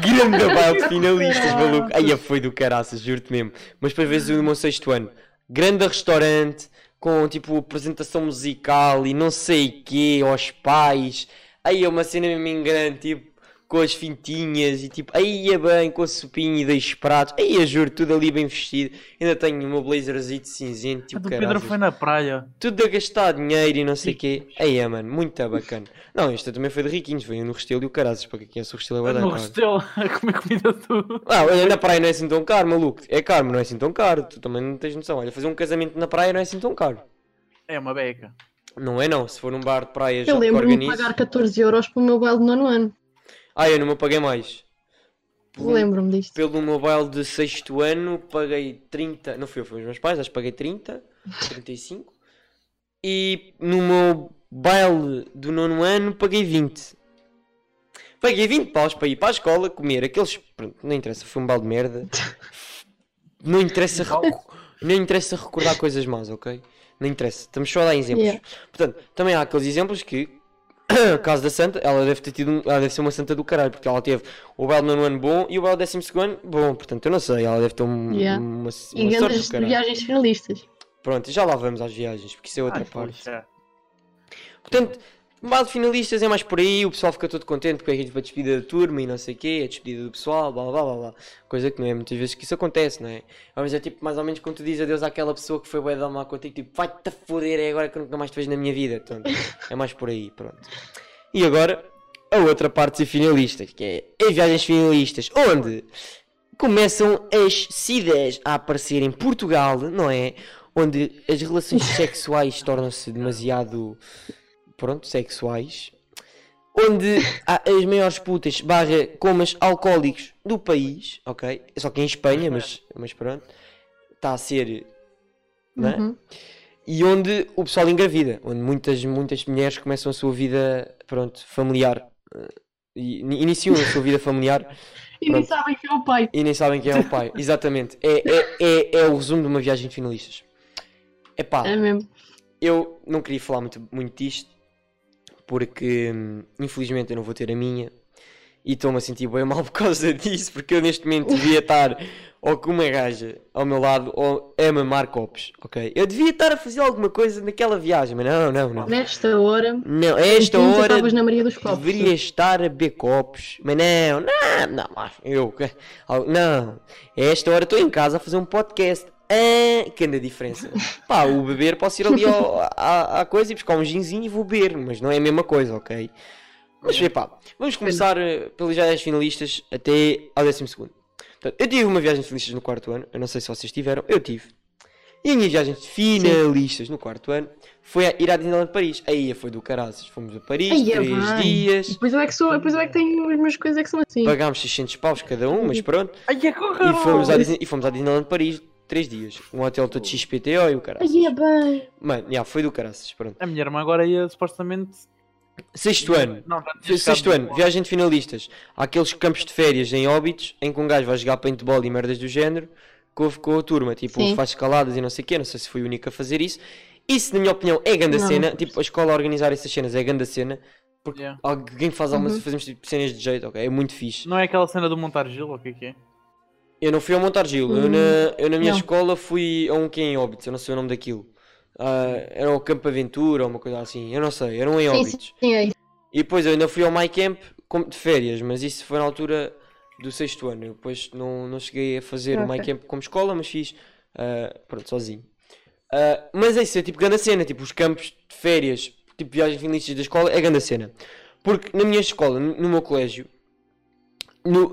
Grande baile de finalistas, maluco. Aí foi do caraças, juro-te mesmo. Mas depois vezes o meu sexto ano. Grande restaurante, com tipo apresentação musical e não sei o quê, aos pais. Aí é uma cena mesmo em grande, tipo, com as fintinhas e tipo, aí é bem, com a sopinha e dois pratos. Aí eu juro, tudo ali bem vestido. Ainda tenho o meu blazerzito cinzento,
A
tipo,
do Pedro foi na praia.
Tudo a gastar dinheiro e não sei o quê. Aí é, mano, muito bacana. Não, isto também foi de riquinhos, veio no Restelo e o caraças, para quem conhece o Restelo é da
No. Restelo a comer comida tudo.
Ah, olha, na praia não é assim tão caro, maluco. É caro, mas não é assim tão caro. Tu também não tens noção. Olha, fazer um casamento na praia não é assim tão caro.
É uma beca.
Não é não, se for num bar de praia já
Eu
que
lembro-me de pagar 14 euros para o meu baile de nono ano.
Ah, eu não me paguei mais.
Lembro-me disto.
Pelo mobile de sexto ano paguei 30, não fui eu, foi os meus pais, acho que paguei 30, 35. E no meu baile do nono ano paguei 20. Paguei 20 paus para ir para a escola comer aqueles. Pronto, não interessa, foi um balde de merda. Não interessa, não interessa recordar coisas más, ok? Não interessa, estamos só a dar exemplos.
Yeah.
Portanto, também há aqueles exemplos que, caso da Santa, ela deve ter tido, um- ela deve ser uma Santa do caralho, porque ela teve o Belo nono ano bom e o Belo décimo segundo ano bom, portanto, eu não sei, ela deve ter um,
Yeah.
uma, uma
E
sorte do caralho.
viagens finalistas.
Pronto, já lá vamos às viagens, porque isso é outra
Ai,
parte.
poxa.
Portanto, de finalistas é mais por aí, o pessoal fica todo contente porque é a despedida da turma e não sei o quê, a despedida do pessoal, blá blá blá blá. Coisa que não é muitas vezes que isso acontece, não é? Mas é tipo mais ou menos quando tu dizes adeus àquela pessoa que foi bué dar mal contigo, tipo, vai-te foder, é agora que nunca mais te vejo na minha vida. Portanto, é mais por aí, pronto. E agora, a outra parte de finalistas, que é as viagens finalistas, onde começam as cidades a aparecer em Portugal, não é? Onde as relações sexuais tornam-se demasiado, pronto, sexuais. Onde há as maiores putas barra comas alcoólicos do país, ok? Só que em Espanha, mas, mas pronto. Está a ser, não é?
Uhum.
E onde o pessoal engravida, onde muitas, muitas mulheres começam a sua vida, pronto, familiar. eh, E iniciam a sua vida familiar
E nem sabem quem é o pai.
e nem sabem quem é o pai. Exatamente. É, é, é, é o resumo de uma viagem de finalistas. Epá,
É mesmo.
eu não queria falar muito, muito disto porque infelizmente eu não vou ter a minha e estou-me a sentir bem mal por causa disso porque eu neste momento devia estar ou com uma gaja ao meu lado ou a mamar copos, ok? Eu devia estar a fazer alguma coisa naquela viagem, mas não, não, não.
Nesta hora,
Não, a esta hora
estavas na Maria dos Copos.
deveria estar a beber copos, mas não, não, não, eu, não, a esta hora estou em casa a fazer um podcast. Ah, que a diferença. Pá, o beber posso ir ali ao, à, à coisa e buscar um ginzinho e vou beber, mas não é a mesma coisa, ok? Mas epá, vamos começar eh, pelas viagens finalistas até ao décimo segundo. Portanto, eu tive uma viagem de finalistas no quarto ano, eu não sei se vocês tiveram, eu tive. E a minha viagem de finalistas no quarto ano foi a ir à Disneyland Paris. Aí foi do caraças. Fomos a Paris,
Ai, é
três
bem.
dias.
Depois eu é que sou, depois eu é que tenho as minhas coisas é que são assim.
Pagámos 600 paus cada um, mas pronto.
Ai, é!
E fomos, à Disney, e fomos à Disneyland Paris três dias. Um hotel todo XPTO e o caraças.
Ai, é bem.
Mano, já, foi do caraças, pronto.
A minha irmã agora ia supostamente.
Sexto ano.
Não,
Sexto ano,
no-
viagem de finalistas. Há aqueles campos de férias em Óbitos em que um gajo vai jogar paintball e merdas do género com, com a turma. Tipo,
Sim.
faz escaladas e não sei o quê. Não sei se foi o único a fazer isso. Isso, na minha opinião, é grande
Não,
cena.
não.
Tipo, a escola a organizar essas cenas é grande cena. Porque
Yeah.
alguém faz algumas.
Uhum.
Fazemos tipo, cenas de jeito, ok? É muito fixe.
Não é aquela cena do montar gelo, ou o que é que é?
Eu não fui ao Montar Gil. Eu,
Hum,
na, eu na minha
não.
escola fui a um que é em Óbitos. Eu não sei o nome daquilo. Ah, era o Campo Aventura ou uma coisa assim. Eu não sei. Era um em
Sim,
Óbitos.
sim, sim, é.
E depois eu ainda fui ao My Camp como de férias, mas isso foi na altura do sexto ano. Eu depois não, não cheguei a fazer o My
Ok.
Camp como escola, mas fiz ah, pronto, sozinho. Ah, mas é isso, é tipo grande cena, tipo os campos de férias, tipo viagens finalistas da escola, é grande cena. Porque na minha escola, no meu colégio, no,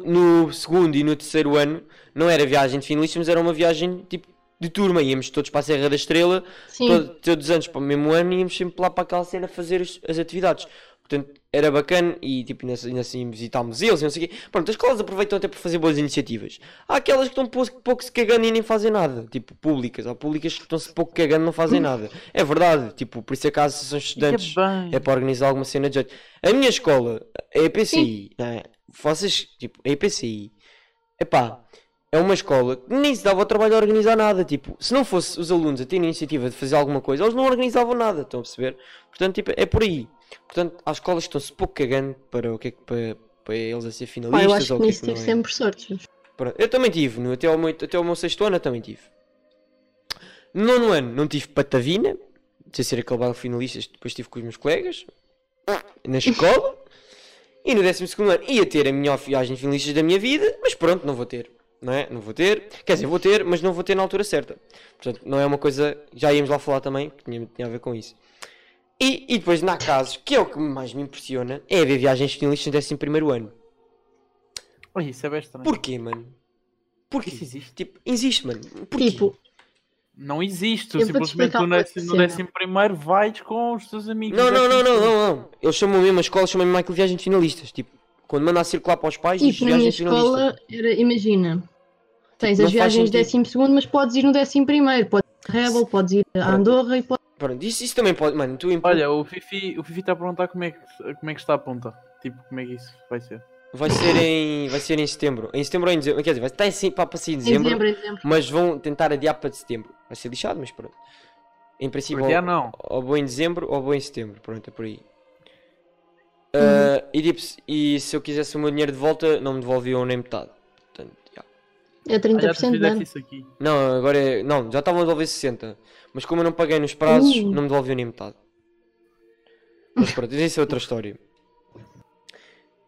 no segundo e no terceiro ano, não era viagem de finalistas, mas era uma viagem tipo de turma. Íamos todos para a Serra da Estrela, todo- todos os anos para o mesmo ano íamos sempre lá para aquela cena fazer as, as atividades. Portanto, era bacana e tipo, ainda, ainda assim visitámos eles e não sei o quê. Pronto, as escolas aproveitam até para fazer boas iniciativas. Há aquelas que estão pouco, pouco se cagando e nem fazem nada, tipo públicas. Há públicas que estão-se pouco cagando e não fazem nada. É verdade, tipo, por isso é que a Associação de Estudantes
é
é para organizar alguma cena de jeito. A minha escola, a EPCI, não é? Vocês, tipo, a EPCI, epá, é uma escola que nem se dava o trabalho de organizar nada. Tipo, se não fosse os alunos a terem a iniciativa de fazer alguma coisa, eles não organizavam nada, estão a perceber? Portanto, tipo, é por aí. Portanto, há escolas que estão-se pouco cagando para o que é que para, para eles a ser
Pá,
finalistas
eu acho que
ou que é
nisso
que não
tive
é.
sempre sorte.
Eu também tive, no, até, ao meu, até ao meu sexto ano eu também tive. No nono ano não tive patavina, sem ser aquele baile finalistas, depois tive com os meus colegas, na escola. E no décimo segundo ano ia ter a melhor viagem de finalistas da minha vida, mas pronto, não vou ter. Não é? Não vou ter. Quer dizer, vou ter, mas não vou ter na altura certa. Portanto, não é uma coisa. Já íamos lá falar também, que tinha, tinha a ver com isso. E, e depois, na casos, que é o que mais me impressiona, é ver viagens finalistas no décimo primeiro ano.
Oi, isso é bem estranho.
Porquê, mano? Porquê?
Isso existe?
Tipo, existe, mano. Porquê?
Tipo,
Não existe. Tu
Eu
simplesmente no décimo, no décimo primeiro vais com os teus amigos.
não, não, não, não, não, não. Eles chamam mesmo a escola, chamam mesmo aquilo de finalistas. Tipo, quando manda a circular para os pais, diz
tipo, na minha
viagem de finalistas.
escola, era, imagina, tens
Não
as viagens de décimo segundo, mas podes ir no décimo primeiro. Podes ir a Rebel, podes ir a Andorra e podes...
Pronto, isso, isso também pode, mano. Tu
Olha, o Fifi o Fifi está a perguntar como é, que, como é que está a ponta. Tipo, como é que isso vai ser.
Vai ser em, vai ser em setembro. Em setembro ou em dezembro. Quer dizer, vai estar assim, para sair em
Em
dezembro,
dezembro, em dezembro.
mas vão tentar adiar para setembro. Vai ser lixado, mas pronto. Em princípio, ou,
não.
ou vou em dezembro ou vou em setembro. Pronto, é por aí.
Uhum.
Ah, e, tipo, se- e se eu quisesse o meu dinheiro de volta, não me devolviam nem metade. Portanto, já.
É
Ah, já tu
30% de
fizeste
ano.
isso aqui.
Não, agora é. Não, já estavam a devolver 60. Mas como eu não paguei nos prazos,
Uh.
não me devolviam nem metade. Mas pronto, isso é outra história.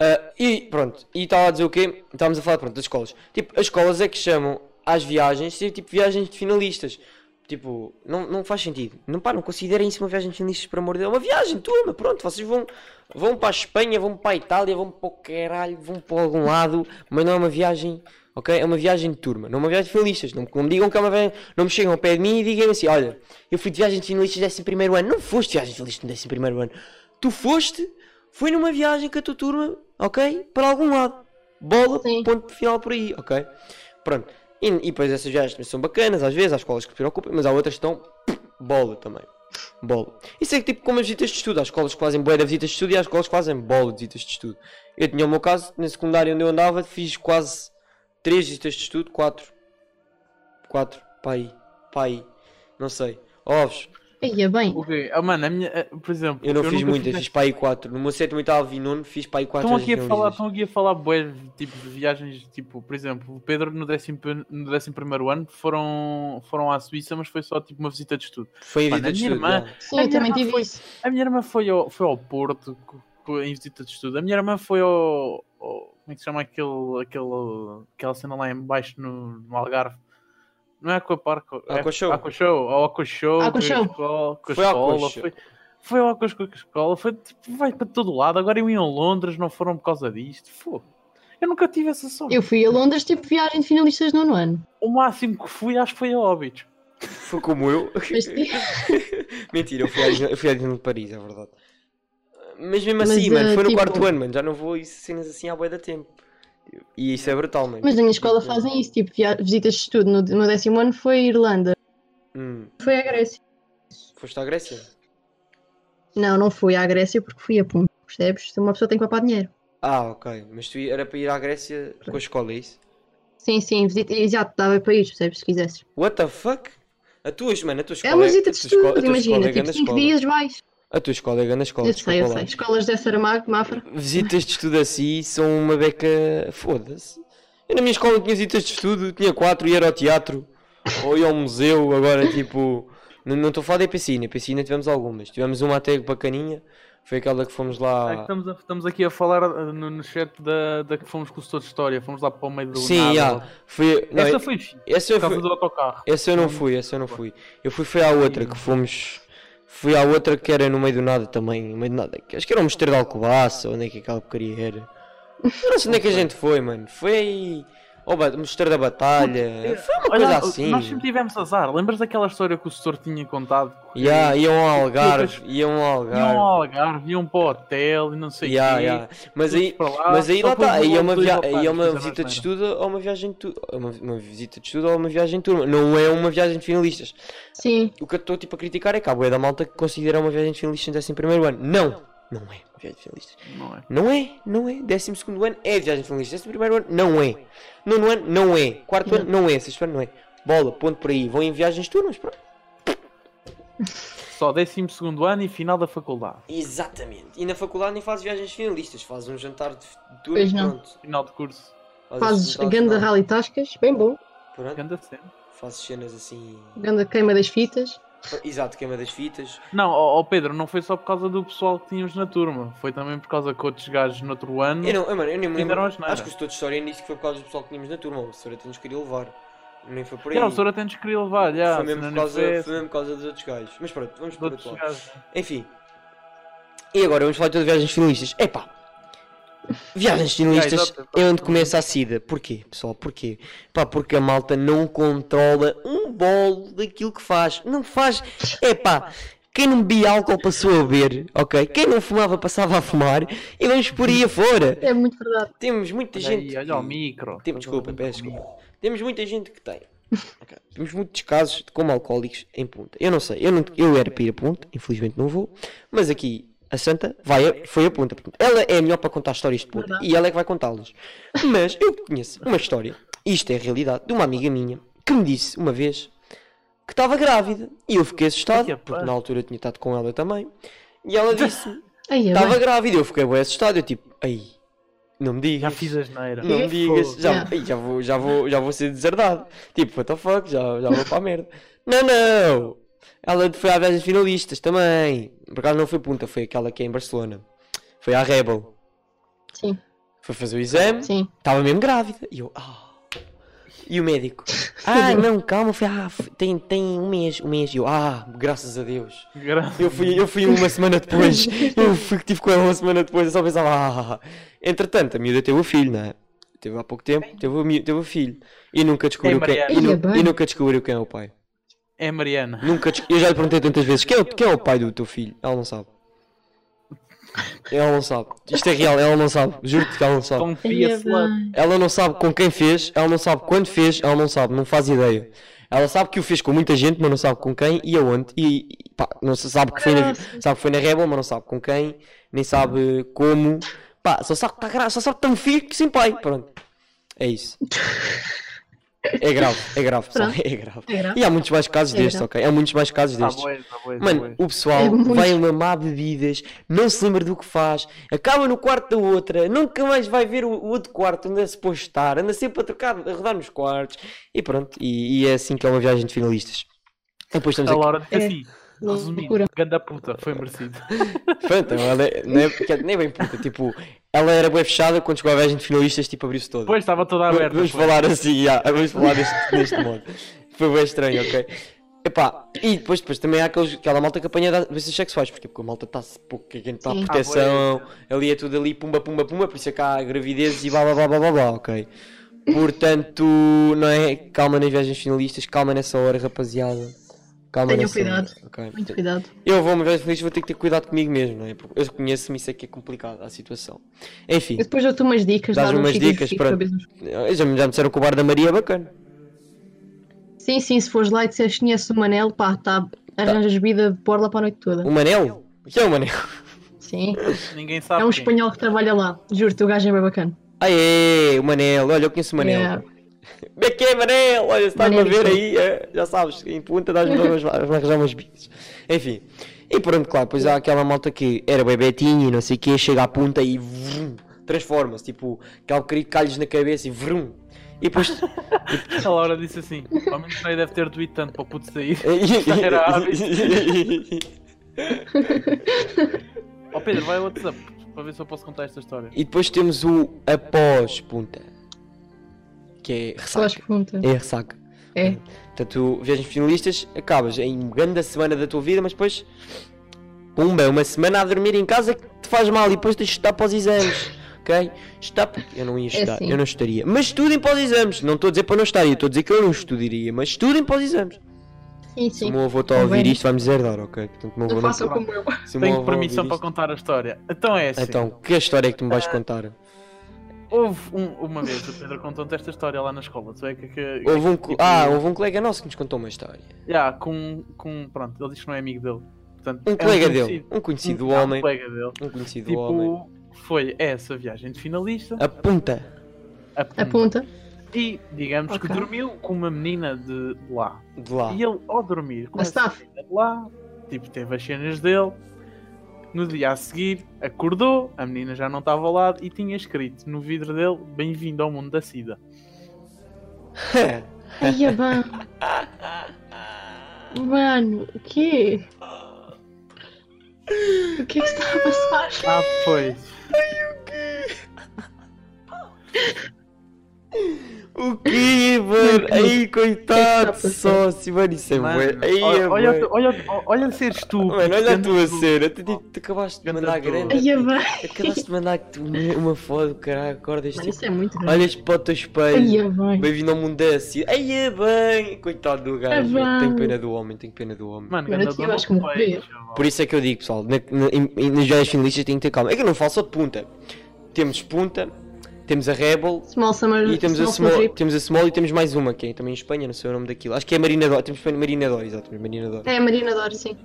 Ah, e pronto, e estava a dizer o quê? Estávamos a falar pronto, das escolas. Tipo, as escolas é que chamam às viagens, tipo viagens de finalistas. Tipo, não, não faz sentido. Não, pá, não considerem isso uma viagem de finalistas, por amor de Deus. É uma viagem, turma, pronto. Vocês vão, vão para a Espanha, vão para a Itália, vão para o caralho, vão para algum lado, mas não é uma viagem, ok? É uma viagem de turma, não é uma viagem de finalistas. Não, não me digam que é uma viagem, não me chegam ao pé de mim e digam assim: olha, eu fui de viagem de finalistas décimo primeiro ano. Não foste de viagem de finalistas no décimo primeiro ano. Tu foste, foi numa viagem com a tua turma, ok? Para algum lado. Bola,
Sim.
ponto final por aí, ok? Pronto. E, e depois essas viagens são bacanas, às vezes, há escolas que se preocupam, mas há outras que estão bola também. Bola. Isso é tipo como as visitas de estudo. Há escolas que fazem boa visitas de estudo e há escolas que fazem bola de visitas de estudo. Eu tinha o meu caso, na secundária onde eu andava, fiz quase 3 visitas de estudo, 4. 4, pai, pai, não sei. Ovos,
Aí é bem.
Ok, ah, mano, a minha, eh, por exemplo,
eu não fiz
nunca
muitas, fiz pai 4. No meu sétimo, oitavo e nono, fiz pai 4
Estão aqui a falar, estão aqui a falar bué, tipo de viagens, tipo, por exemplo, o Pedro no décimo, pen- no décimo primeiro ano foram, foram à Suíça, mas foi só tipo uma visita de estudo.
Foi a
Mano,
visita
a
de
minha
estudo.
irmã-.
Sim,
A
eu
minha
também
irmã
tive
foi-
isso.
A minha irmã foi ao, foi ao Porto em visita de estudo. A minha irmã foi ao, ao- como é que se chama aquele, aquele, aquela cena lá em baixo no, no Algarve? Não é Aquapark, é
Aquashow.
Aquashow, ao Aquashow, com a
Aquashow.
a
Foi Aquashow.
foi, foi ao Aquashow com a escola, foi tipo, vai para todo lado. Agora eu ia a Londres, não foram por causa disto. Fogo. Eu nunca tive essa sorte.
Eu fui a Londres, tipo, viagem de finalistas no nono ano.
O máximo que fui, acho que foi a Óbidos.
foi como eu.
Mas,
Mentira, eu fui Disney- eu fui Disneyland de Paris, é verdade. Mas mesmo
Mas,
assim, mano,
eh,
foi no
tipo-
quarto ano, mano. Já não vou a cenas assim há bué da tempo. E isso é brutal,
mas na minha escola fazem isso, tipo, visitas de estudo. No no meu décimo ano foi a Irlanda,
Hum,
foi a Grécia.
foste à Grécia?
Não, não fui à Grécia porque fui a Pum, percebes? Uma pessoa tem que poupar dinheiro.
Ah, ok. Mas tu era para ir à Grécia com a escola, é isso?
Sim, sim, visita, exato, dava para ir, percebes? Se quisesses.
What the fuck? A tua, mano, a tua escola
É uma visita de estudo, imagina,
é
tipo
grande
5
escola.
dias vais.
A tua escola é grande escola,
Eu sei, eu
lá.
sei. Escolas de Saramago, Mafra.
Visitas de estudo assim são uma beca. Foda-se. Eu na minha escola tinha visitas de estudo, tinha quatro, ia ao teatro, ou ia ao museu, agora tipo. Não estou a falar da piscina, piscina tivemos algumas. Tivemos uma até bacaninha, foi aquela que fomos
É que
lá.
estamos, a- estamos aqui a falar uh, no, no chat da, da que fomos com o setor de história, fomos lá para o meio do
Sim,
nada.
já. Foi. Não,
Essa foi fixe,
essa eu
por causa
fui.
do autocarro.
Essa eu não fui, essa eu não fui. Eu fui foi à outra que fomos. Fui à outra que era no meio do nada também. No meio do nada. Acho que era um mosteiro de Alcobaça, onde é que aquela porcaria era. Eu não sei onde é que a gente foi, mano. Foi ao ba- mosteiro da Batalha. Foi uma
Olha,
coisa assim.
nós sempre tivemos azar. Lembras daquela história que o setor tinha contado?
Ya, iam ao Algarve, iam ao
Iam
Algarve.
ao Algarve, iam para o hotel e não sei o
Ya,
quê.
ya. Mas aí,
lá,
mas aí lá está,
depois
aí é uma, via... aí é uma visita de estudo ou uma viagem de tu... uma, uma visita de estudo ou uma viagem de turma. Não é uma viagem de finalistas.
Sim.
O que eu estou tipo a criticar é que há bué da malta que considera uma viagem de finalistas em 11 ano. Não! Não é uma viagem de finalistas.
Não é?
Não é, não é. 12 ano é viagem de finalistas. 11 ano não é. Nono ano não é. Quarto ano não é. Sexto ano não é. Bola, ponto por aí. Vão em viagens turmas, pronto.
Só 12 ano e final da faculdade.
Exatamente. E na faculdade nem fazes viagens finalistas. Fazes um jantar de de turma
Pois não.
pronto.
Final de curso.
Fazes
jantar
ganda rally tascas, bem bom.
Pronto.
Ganda cena.
Fazes cenas assim.
Ganda queima das fitas.
Exato, queima das fitas.
Não, ó ó, Pedro, não foi só por causa do pessoal que tínhamos na turma. Foi também por causa que outros gajos no outro ano.
Eu não, eu, mano, eu nem me lembro. Acho que o setor de história disse que foi por causa do pessoal que tínhamos na turma. O senhor até nos queria levar. Nem foi por aí.
Já, o senhor até nos queria levar, já.
foi, mesmo por causa,
foi
mesmo por causa dos outros gajos. Mas pronto, vamos
outros
outro lado. Enfim. E agora vamos falar de viagens finalistas. Epá. Viagens finalistas
exato.
é onde começa a SIDA. Porquê, pessoal? Porquê? Pá, porque a malta não controla um bolo daquilo que faz. Não faz. Epá. Quem não bebia álcool passou a beber, ok? Quem não fumava passava a fumar e vamos por aí afora.
É muito verdade.
Temos muita
Olha
gente.
aí, olha o micro.
Temos, desculpa, peço desculpa. Temos muita gente que tem. Ok. Temos muitos casos de como alcoólicos em punta. Eu não sei, eu, não, eu era para ir a punta, infelizmente não vou, mas aqui a Santa vai foi a. Portanto, ela é a melhor para contar histórias de
Verdade.
e ela é que vai contá-las. Mas eu conheço uma história, isto é a realidade, de uma amiga minha que me disse uma vez que estava grávida e eu fiquei assustado, porque na altura eu tinha estado com ela também. E ela disse-me,
Aí,
estava grávida, eu fiquei bem assustado, eu tipo, aí, não me digas.
Já fiz a geneira.
Não me digas, já, já, vou, já, vou, já vou ser deserdado. Tipo, what the fuck, já, já vou para a merda. Não, não! Ela foi à viagem de finalistas também. Por acaso não foi punta, foi aquela que é em Barcelona. Foi à Rebel.
Sim,
Foi fazer o exame,
sim.
estava mesmo grávida. E eu, ah. E o médico? Ah, não, calma, foi, ah, foi- tem, tem um mês, um mês. E eu, ah, graças a Deus.
Gra-
Eu fui, eu fui uma semana depois. Eu fui, tive com ela uma semana depois. Eu só pensava, ah. Entretanto, a miúda teve o filho, não é? Teve há pouco tempo, teve o, teve o filho. E nunca descobriu, quem, e, nu- e nunca descobriu quem é o pai.
É Mariana.
Nunca des- Eu já lhe perguntei tantas vezes: quem é, o- quem é o pai do teu filho? Ela não sabe. Ela não sabe. Isto é real, ela não sabe. Juro-te que ela não sabe.
Confia-se lá.
Ela não sabe com quem fez, ela não sabe quando fez, ela não sabe, não faz ideia. Ela sabe que o fez com muita gente, mas não sabe com quem e aonde. E e, pá, não se sabe que foi na, sabe que foi na Rebel, mas não sabe com quem, nem sabe como. Pá, só sabe que está grave, só sabe que tem um filho que sem pai. Pronto. É isso. É grave, é grave, pessoal. É grave.
É grave.
E há muitos mais casos
É
destes,
grave.
ok? Há muitos mais casos
Tá
destes.
tá tá
Mano, o pessoal
É muito.
vai mamar bebidas, não se lembra do que faz, acaba no quarto da outra, nunca mais vai ver o, o outro quarto onde é suposto estar, anda sempre a trocar, a rodar nos quartos e pronto. E, e é assim que é uma viagem de finalistas. Depois estamos
A
aqui.
Laura disse
É.
assim. Resumindo, ganda puta, foi merecido.
Pronto, ela é, não é, dizer, nem bem puta, tipo, ela era bem fechada quando chegou à viagem de finalistas, tipo, abriu-se toda.
Depois estava toda aberta.
Vamos
foi.
falar assim, já, vamos falar deste, deste modo. Foi bem estranho, ok? Epá, e depois, depois também há aqueles, aquela malta que apanha doenças sexuais, porque, porque a malta está-se pouco, que está a
Sim.
proteção, ali é tudo ali, pumba, pumba, pumba, por isso é que há gravidezes e blá blá blá blá blá blá, ok? Portanto, não é? Calma nas viagens finalistas, calma nessa hora, rapaziada. Calma
Tenham cuidado.
merda, ok?
Muito cuidado.
Eu vou uma vez feliz, vou ter que ter cuidado comigo mesmo, não é? Porque eu conheço-me, isso é que é complicado a situação. Enfim,
Eu depois dou-te umas dicas.
Dás umas dicas,
para
já, me- já me disseram que o bar da Maria é bacana.
Sim, sim, se fores lá e disseste que conheces o Manel, pá, tá, arranjas vida de borla para a noite toda.
O Manel? O que é o Manel?
Sim.
Ninguém sabe.
É um
quem.
espanhol que trabalha lá. Juro-te, o gajo é bem bacana.
Ah, é, o Manel. Olha, eu conheço o Manel.
Yeah.
Como é que é, Manel? Olha, se estás-me a ver aí, é, já sabes, em punta dás-me arranjar umas bicas. Enfim. E pronto, claro, depois há aquela malta que era bem betinho e não sei o quê, chega à punta e vrum, transforma-se, tipo, aquele querido calhos na cabeça e vrum. E depois.
A Laura disse assim: ao menos não deve ter doído tanto para o puto sair. Era hábito. Ó Pedro, vai ao WhatsApp para ver se eu posso contar esta história.
e depois temos o após punta. Que é ressaca. É ressaca.
É.
Portanto, viagens finalistas, acabas em grande semana da tua vida, mas depois, pumba, uma semana a dormir em casa que te faz mal e depois tens de estudar para os exames, ok? Estudar porque eu não ia estudar,
assim.
eu não estudaria. Mas estudem para os exames, não estou a dizer para não estar, eu estou a dizer que eu não estudaria, mas estudem para os exames.
Sim,
Se
sim.
o meu avô está a ouvir isto, vai-me deserdar, ok? Portanto, meu avô
Não
não
façam como eu.
se
Tenho permissão para contar a história. Então é assim:
Então, que história é que tu me vais contar?
Houve um- uma vez o Pedro contou-te esta história lá na escola. Tu é que, que,
Houve um,
tipo,
ah, houve um colega nosso que nos contou uma história.
já, com, com. Pronto, ele diz que não é amigo dele. Portanto,
Um
é
colega dele,
conhecido.
um conhecido do
Um- é um
homem.
colega dele.
Um conhecido do homem.
Tipo, foi essa viagem de finalista.
A punta.
a Pumba,
Aponta.
E digamos que
Ok.
dormiu com uma menina de, lá.
de lá.
E ele, ao dormir com
A
essa menina de lá, tipo, teve as cenas dele. No dia a seguir, acordou, a menina já não estava ao lado e tinha escrito no vidro dele: Bem-vindo ao mundo da SIDA.
Ai, é bem. Mano, o quê? O que é que está a passar?
Ah, pois.
O quê, mano? Aí, coitado,
que
sócio, mano, isso é
Mano,
bué. Aí,
olha,
é
olha, olha, olha, olha ser estúpido.
Mano, olha a tua
tu-
cena, tu, tipo, tu acabaste de mandar grande.
É.
Acabaste de mandar uma, uma foto, caralho, acordas tipo,
isso é muito grande.
olhas para o teu
Ai,
espelho,
é bem.
bem-vindo ao mundo SIDA. Aí é bem, coitado do gajo,
É
mano, tenho pena do homem, tenho pena do homem.
Mano,
eu acho que
chaval.
Por isso é que eu digo, pessoal, nas viagens finalistas tem que ter calma. É que eu não falo só de punta. Temos punta, temos a Rebel,
Small Summer.
E temos a,
Small Summer
small,
Trip.
temos a Small e temos mais uma, que é também em Espanha, não sei o nome daquilo. Acho que é Marina Dor. Temos Marina Dor, exato, Marina Dor.
É, Marina Dor, sim.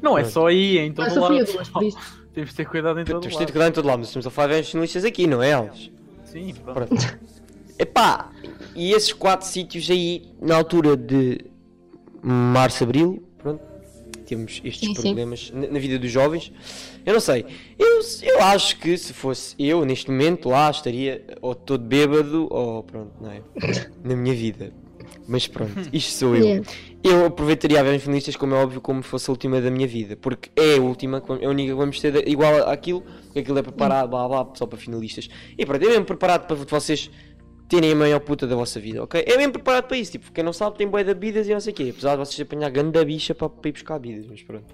Não é só aí, é em todo
Mas eu fui a
lado. Temos de ter cuidado em todo
Temos de ter
lado.
cuidado em todo lado, mas estamos a falar de finalistas aqui, não é, Alves?
Sim, pronto.
Pronto. Epá, e esses quatro sítios aí, na altura de março, abril, pronto, temos estes
Sim, sim.
problemas na, na vida dos jovens. Eu não sei, eu, eu acho que se fosse eu, neste momento, lá estaria ou todo bêbado ou pronto, não é? Na minha vida. Mas pronto, isto sou eu.
Yeah.
Eu aproveitaria a viagens finalistas, como é óbvio, como fosse a última da minha vida, porque é a última, é a única que vamos ter de- igual àquilo, porque aquilo é preparado, blá blá, só para finalistas. E pronto, é mesmo preparado para vocês terem a maior puta da vossa vida, ok? É mesmo preparado para isso, tipo, quem não sabe tem boia de bebidas e não sei o quê, apesar de vocês apanhar grande da bicha para, para ir buscar bebidas, mas pronto.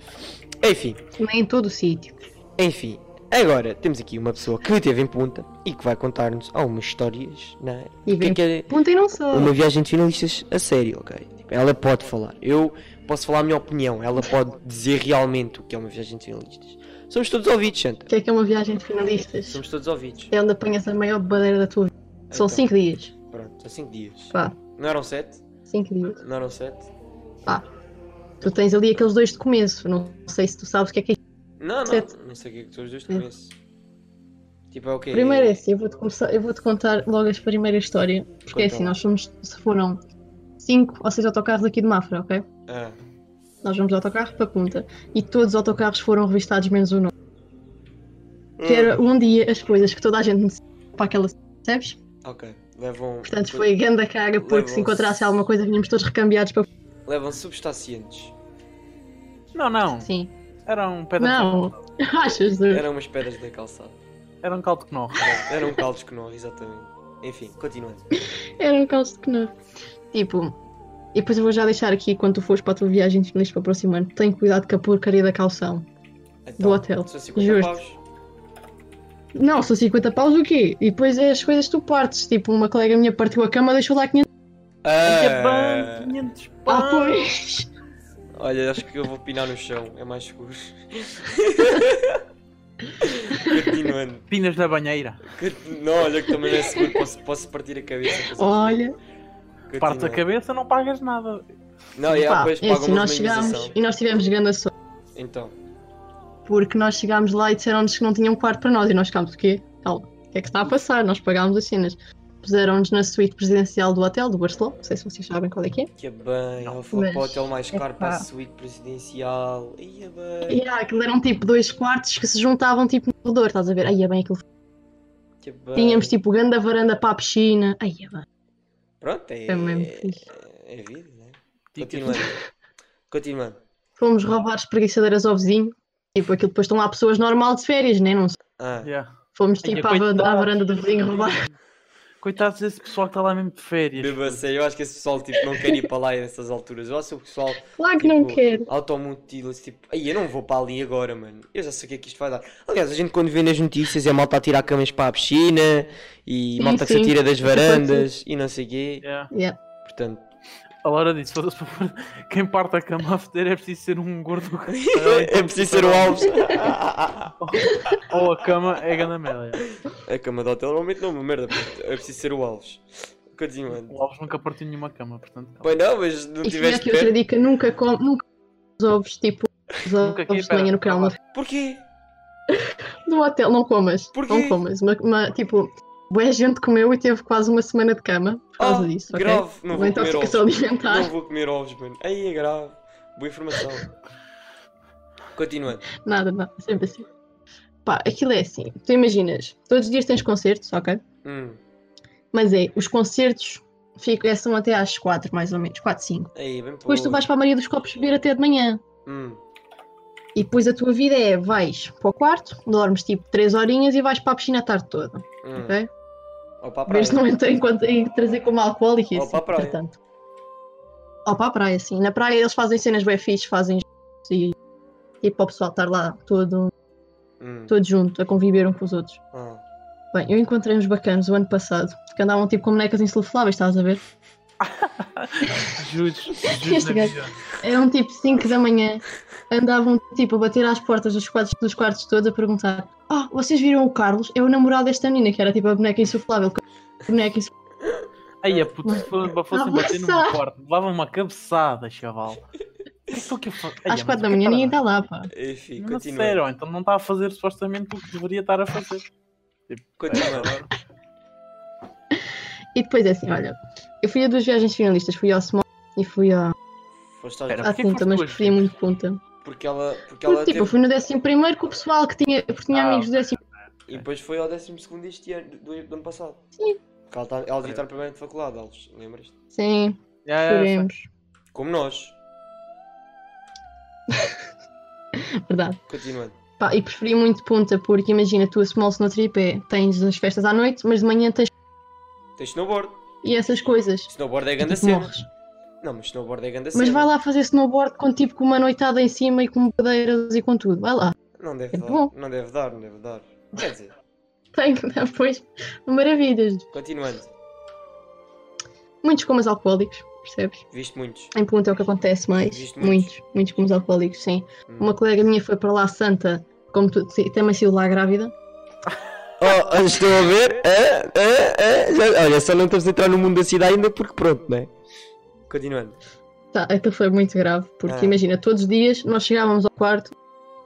Enfim,
Nem em todo o sítio.
enfim. Agora, temos aqui uma pessoa que esteve em punta e que vai contar-nos algumas histórias, não é?
E
que é
vem
que é-
Ponta e não só.
uma viagem de finalistas a sério, ok? Tipo, ela pode falar. Eu posso falar a minha opinião. Ela pode dizer realmente o que é uma viagem de finalistas. Somos todos ouvidos, Santa.
O que é que é uma viagem de finalistas?
Somos todos ouvidos.
É onde apanhas a maior badeira da tua São
Então,
5 dias.
Pronto, são 5 dias.
Pá,
Não eram 7?
5 dias.
Não eram 7?
Pá. Tu tens ali aqueles dois de começo. Não sei se tu sabes o que é que é.
Não, não.
Sete.
Não sei o que é que tu os dois te
É.
conheces. Tipo, é o quê?
Primeiro é assim, eu vou-te começar, eu vou-te contar logo a primeira história. Porque é
Conta
assim,
lá.
nós somos, se foram 5 ou 6 autocarros aqui de Mafra, ok?
Ah,
Nós vamos de autocarro para Punta. E todos os autocarros foram revistados, menos o nosso. Que era um dia as coisas que toda a gente necessita para aquela. Percebes?
Ok. Levam.
Portanto, foi grande a caga, porque se
Levam-se.
encontrasse alguma coisa, vinhamos todos recambiados para.
Levam substancientes.
Não, não.
Sim.
Era um pedra
Não. Achas, Deus?
Eram umas pedras da calçada.
Era um caldo que não.
Eram caldos que não, exatamente. Enfim, continuando.
Era um calço de não. Tipo, e depois eu vou já deixar aqui quando tu fores para a tua viagem de feliz para o próximo ano. Tem cuidado com a porcaria da calção.
Então,
Do hotel.
São 50
Justo.
paus.
Não, são 50 paus o quê? E depois é as coisas que tu partes. Tipo, uma colega minha partiu a cama, deixou lá 500.
Ia
Ah,
bem, 500
Ah,
pau.
pois!
Olha, acho que eu vou pinar no chão, é mais seguro. Continuando.
Pinas na banheira.
Não, olha que também não é seguro, posso, posso partir a cabeça.
Olha,
Continuando.
Parte a cabeça, não pagas nada.
Não, e
pá,
depois
é
pagam
assim,
uma
nós chegámos e nós tivemos grande sorte.
Então,
Porque nós chegámos lá e disseram-nos que não tinham quarto para nós e nós ficámos o quê? Calma, o que é que está a passar? Nós pagámos as cenas. Puseram-nos na suíte presidencial do hotel do Barcelona, não sei se vocês sabem qual é que é.
que bem,
Não,
foi para o
mas-
hotel mais caro para a suíte presidencial. Ia bem,
E ah, aquilo eram tipo dois quartos que se juntavam tipo no corredor, estás a ver? Aí é bem aquilo.
que bem.
Tínhamos tipo grande varanda para a piscina. Aí é bem.
Pronto, é,
É mesmo
é,
fixe.
é vida, né?
Ticas.
Continuando. Continuando.
Fomos roubar espreguiçadeiras ao vizinho. Tipo, aquilo depois estão lá pessoas normais de férias, né? Não sei.
Ah,
Yeah.
Fomos
Ai,
tipo à, à varanda do vizinho roubar.
Coitados desse pessoal que está lá mesmo de férias.
mesmo a sério, eu acho que esse pessoal tipo, não quer ir para lá nessas alturas. Eu acho que o pessoal
Claro que não
Tipo,
quero.
automutila-se tipo, aí eu não vou para ali agora, mano. Eu já sei o que é que isto vai dar. Aliás, a gente quando vê nas notícias é malta a tirar camas para a piscina e
Sim,
malta que se
sim.
atira das varandas e não sei o quê.
Yeah.
Yeah.
Portanto,
A Laura disse: "Foda-se, quem parte a cama a foder é preciso ser um gordo.
é preciso ser o Alves.
Ou a cama é grande merda.
a cama do hotel normalmente não é uma merda, é preciso ser o Alves. Continuando.
O Alves nunca partiu nenhuma cama, portanto.
Pois não, mas não
E tinha
tiveste
aqui outra dica: nunca come, nunca os ovos, tipo, os
Nunca aqui,
ovos de manhã no canal
Porquê?
do hotel. Não comas.
Porquê?
Não comas. Uma, uma- tipo, boa gente comeu e teve quase uma semana de cama por causa
Ah,
disso,
grave, não
Uma
vou comer
intoxicação
ovos.
alimentar.
Não vou comer ovos, mano. Aí é grave. Boa informação. Continuando.
Nada, nada, sempre assim. Pá, aquilo é assim, tu imaginas, todos os dias tens concertos, ok?
Hum.
Mas é, os concertos ficam, são até às 4, mais ou menos, 4, 5.
Aí, bem
Depois tu vais para a Maria dos Copos beber até de manhã.
Hum.
E depois a tua vida é, vais para o quarto, dormes tipo 3 horinhas e vais para a piscina a tarde toda,
Hum.
ok?
Ou para a praia.
Vês não entra em, em trazer como alcoólico e
Ou para a praia.
portanto. Ou para a praia, sim. Na praia eles fazem cenas bem fixe, fazem e, e para o pessoal estar lá todo,
Hum.
todo junto, a conviver um com os outros.
Ah.
Bem, eu encontrei uns bacanos o ano passado, que andavam tipo com bonecas insulfláveis, estás a ver?
Juro
Este gajo. Eram tipo 5 da manhã, andavam tipo a bater às portas dos quartos, dos quartos todos a perguntar: Ah, vocês viram o Carlos? É o namorado desta menina, que era tipo a boneca insuflável. A boneca insuflável.
Aí a puta, se
Ah,
bater numa
passar.
porta, levava uma cabeçada, chaval. O que é a
Às 4 da
é
manhã ninguém
tá
está lá, pá.
Enfim,
Não,
continua.
sério, então não está a fazer supostamente o que deveria estar a fazer. Tipo,
Continua.
é,
E depois é assim: olha, eu fui a duas viagens finalistas, fui ao Small e fui à,
Foste
à Punta, mas preferia muito Punta.
Porque ela, porque ela
tipo, eu
teve...
fui no décimo primeiro com o pessoal que tinha, porque tinha
Ah,
amigos do décimo.
E depois foi ao 12 este ano, do, do ano passado.
Sim.
Porque ela, tá, ela devia estar primeiro de faculdade, Alves. Lembras-te?
Sim,
é, é.
Como nós.
Verdade.
Continuando.
Pá, e preferi muito Punta, porque imagina, tu a Small no tripé, tens as festas à noite, mas de manhã tens.
Tens snowboard.
e essas coisas.
Snowboard é grande
tipo,
cena.
morres.
Não, mas snowboard é grande
Mas vai lá fazer snowboard com tipo com uma noitada em cima e com cadeiras e com tudo. Vai lá.
Não deve
É
dar.
bom.
Não deve dar, não deve dar. Quer dizer,
Tem depois maravilhas.
continuando.
Muitos comas alcoólicos, percebes?
Viste muitos.
Em Punta é o que acontece mais.
Viste muitos?
Muitos, muitos comas alcoólicos, sim.
Hum.
Uma colega minha foi para lá santa, como tu, também saiu lá grávida.
Oh, estou a ver? É, é, é. Olha, só não estamos a entrar no mundo da cidade ainda porque pronto, não é? Continuando.
Tá, aquilo foi muito grave, porque
Ah.
imagina, todos os dias nós chegávamos ao quarto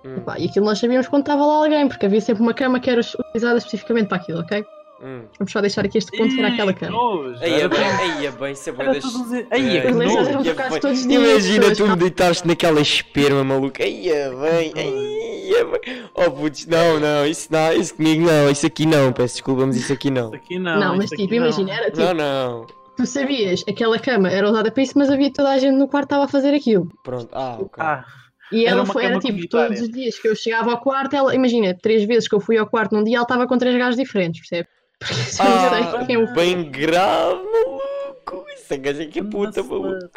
Hum,
epá, e aquilo nós sabíamos quando estava lá alguém, porque havia sempre uma cama que era utilizada especificamente para aquilo, ok?
hum.
Vamos só deixar aqui este ponto era aquela cama.
Aí é bem, aí é bem, isso é bem das...
Aí é
É, é bem.
todos os dias,
Imagina tu deitaste naquela esperma, maluco. Aí é bem, aí é bem. Oh putz, não, não, isso não, isso comigo não, isso aqui não, peço desculpa, mas isso aqui não.
Isso aqui não.
Não, mas tipo, imagina, era tipo,
Não, não.
Tu sabias, aquela cama era usada para isso, mas havia toda a gente no quarto que estava a fazer aquilo.
Pronto, ah, ok.
Ah,
E
Era
ela
uma
foi, era tipo, todos os dias que eu chegava ao quarto, ela, imagina, três vezes que eu fui ao quarto num dia, ela estava com três gajos diferentes, percebe? Porque isso eu não sei
Ah,
quem eu
bem grave, maluco. Isso é gajo que é puta, maluco.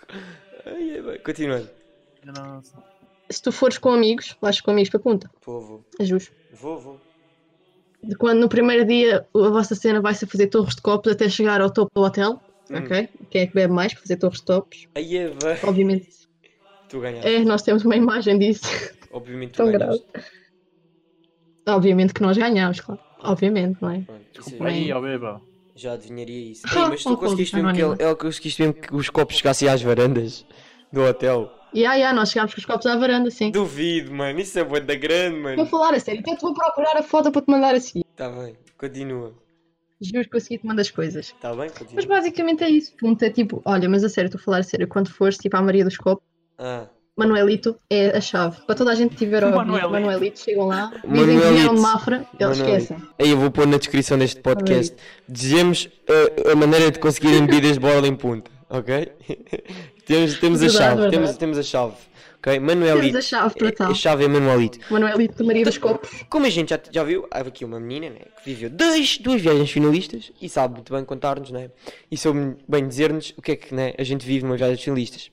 Ai, é. Continuando.
nossa.
Se tu fores com amigos, vais com amigos para punta,
Vou, vou.
é justo.
Vou, vou.
De quando no primeiro dia a vossa cena vai-se a fazer torres de copos até chegar ao topo do hotel,
Hum.
ok? Quem é que bebe mais para fazer torres de copos?
Aí é.
Obviamente.
Tu ganhaste.
É, nós temos uma imagem disso.
Obviamente tu
Tão
ganhaste.
Obviamente que nós ganhámos, claro. Obviamente, não é?
Desculpa aí, ó beba.
Já adivinharia isso.
Ah,
Ei, mas tu
concordo,
conseguiste mesmo que ele, ele conseguiste mesmo que os copos chegassem às varandas do hotel.
E yeah, yeah, nós chegámos com os copos à varanda, sim.
Duvido, mano. Isso é boa da grande,
Vou
mano.
falar a sério, até te vou procurar a foto para te mandar assim.
Tá bem, continua.
Juro que eu segui te mando as coisas.
Tá bem,
Mas
continua.
basicamente é isso. Ponto é tipo, olha, mas a sério, estou a falar a sério, quando fores tipo à Maria dos Copos,
Ah,
Manuelito é a chave. Para toda a gente que tiver a ouvir
Manuelito.
Manuelito, chegam lá, dizem que
Manuelito.
vieram de Mafra, eles
Manuelito.
esquecem.
Aí eu vou pôr na descrição deste podcast. Dizemos uh, a maneira de conseguirem bebidas de borla em punta, ok? temos, temos a
Verdade,
chave,
verdade.
temos, temos a chave. Ok? Manuelito.
Temos a chave para tal.
A chave é Manuelito.
Manuelito de Maria dos Copos.
Como a gente já, já viu, há aqui uma menina né, que viveu dois, duas viagens finalistas e sabe muito bem contar-nos, né? E soube bem dizer-nos o que é que né, a gente vive numa viagem finalistas.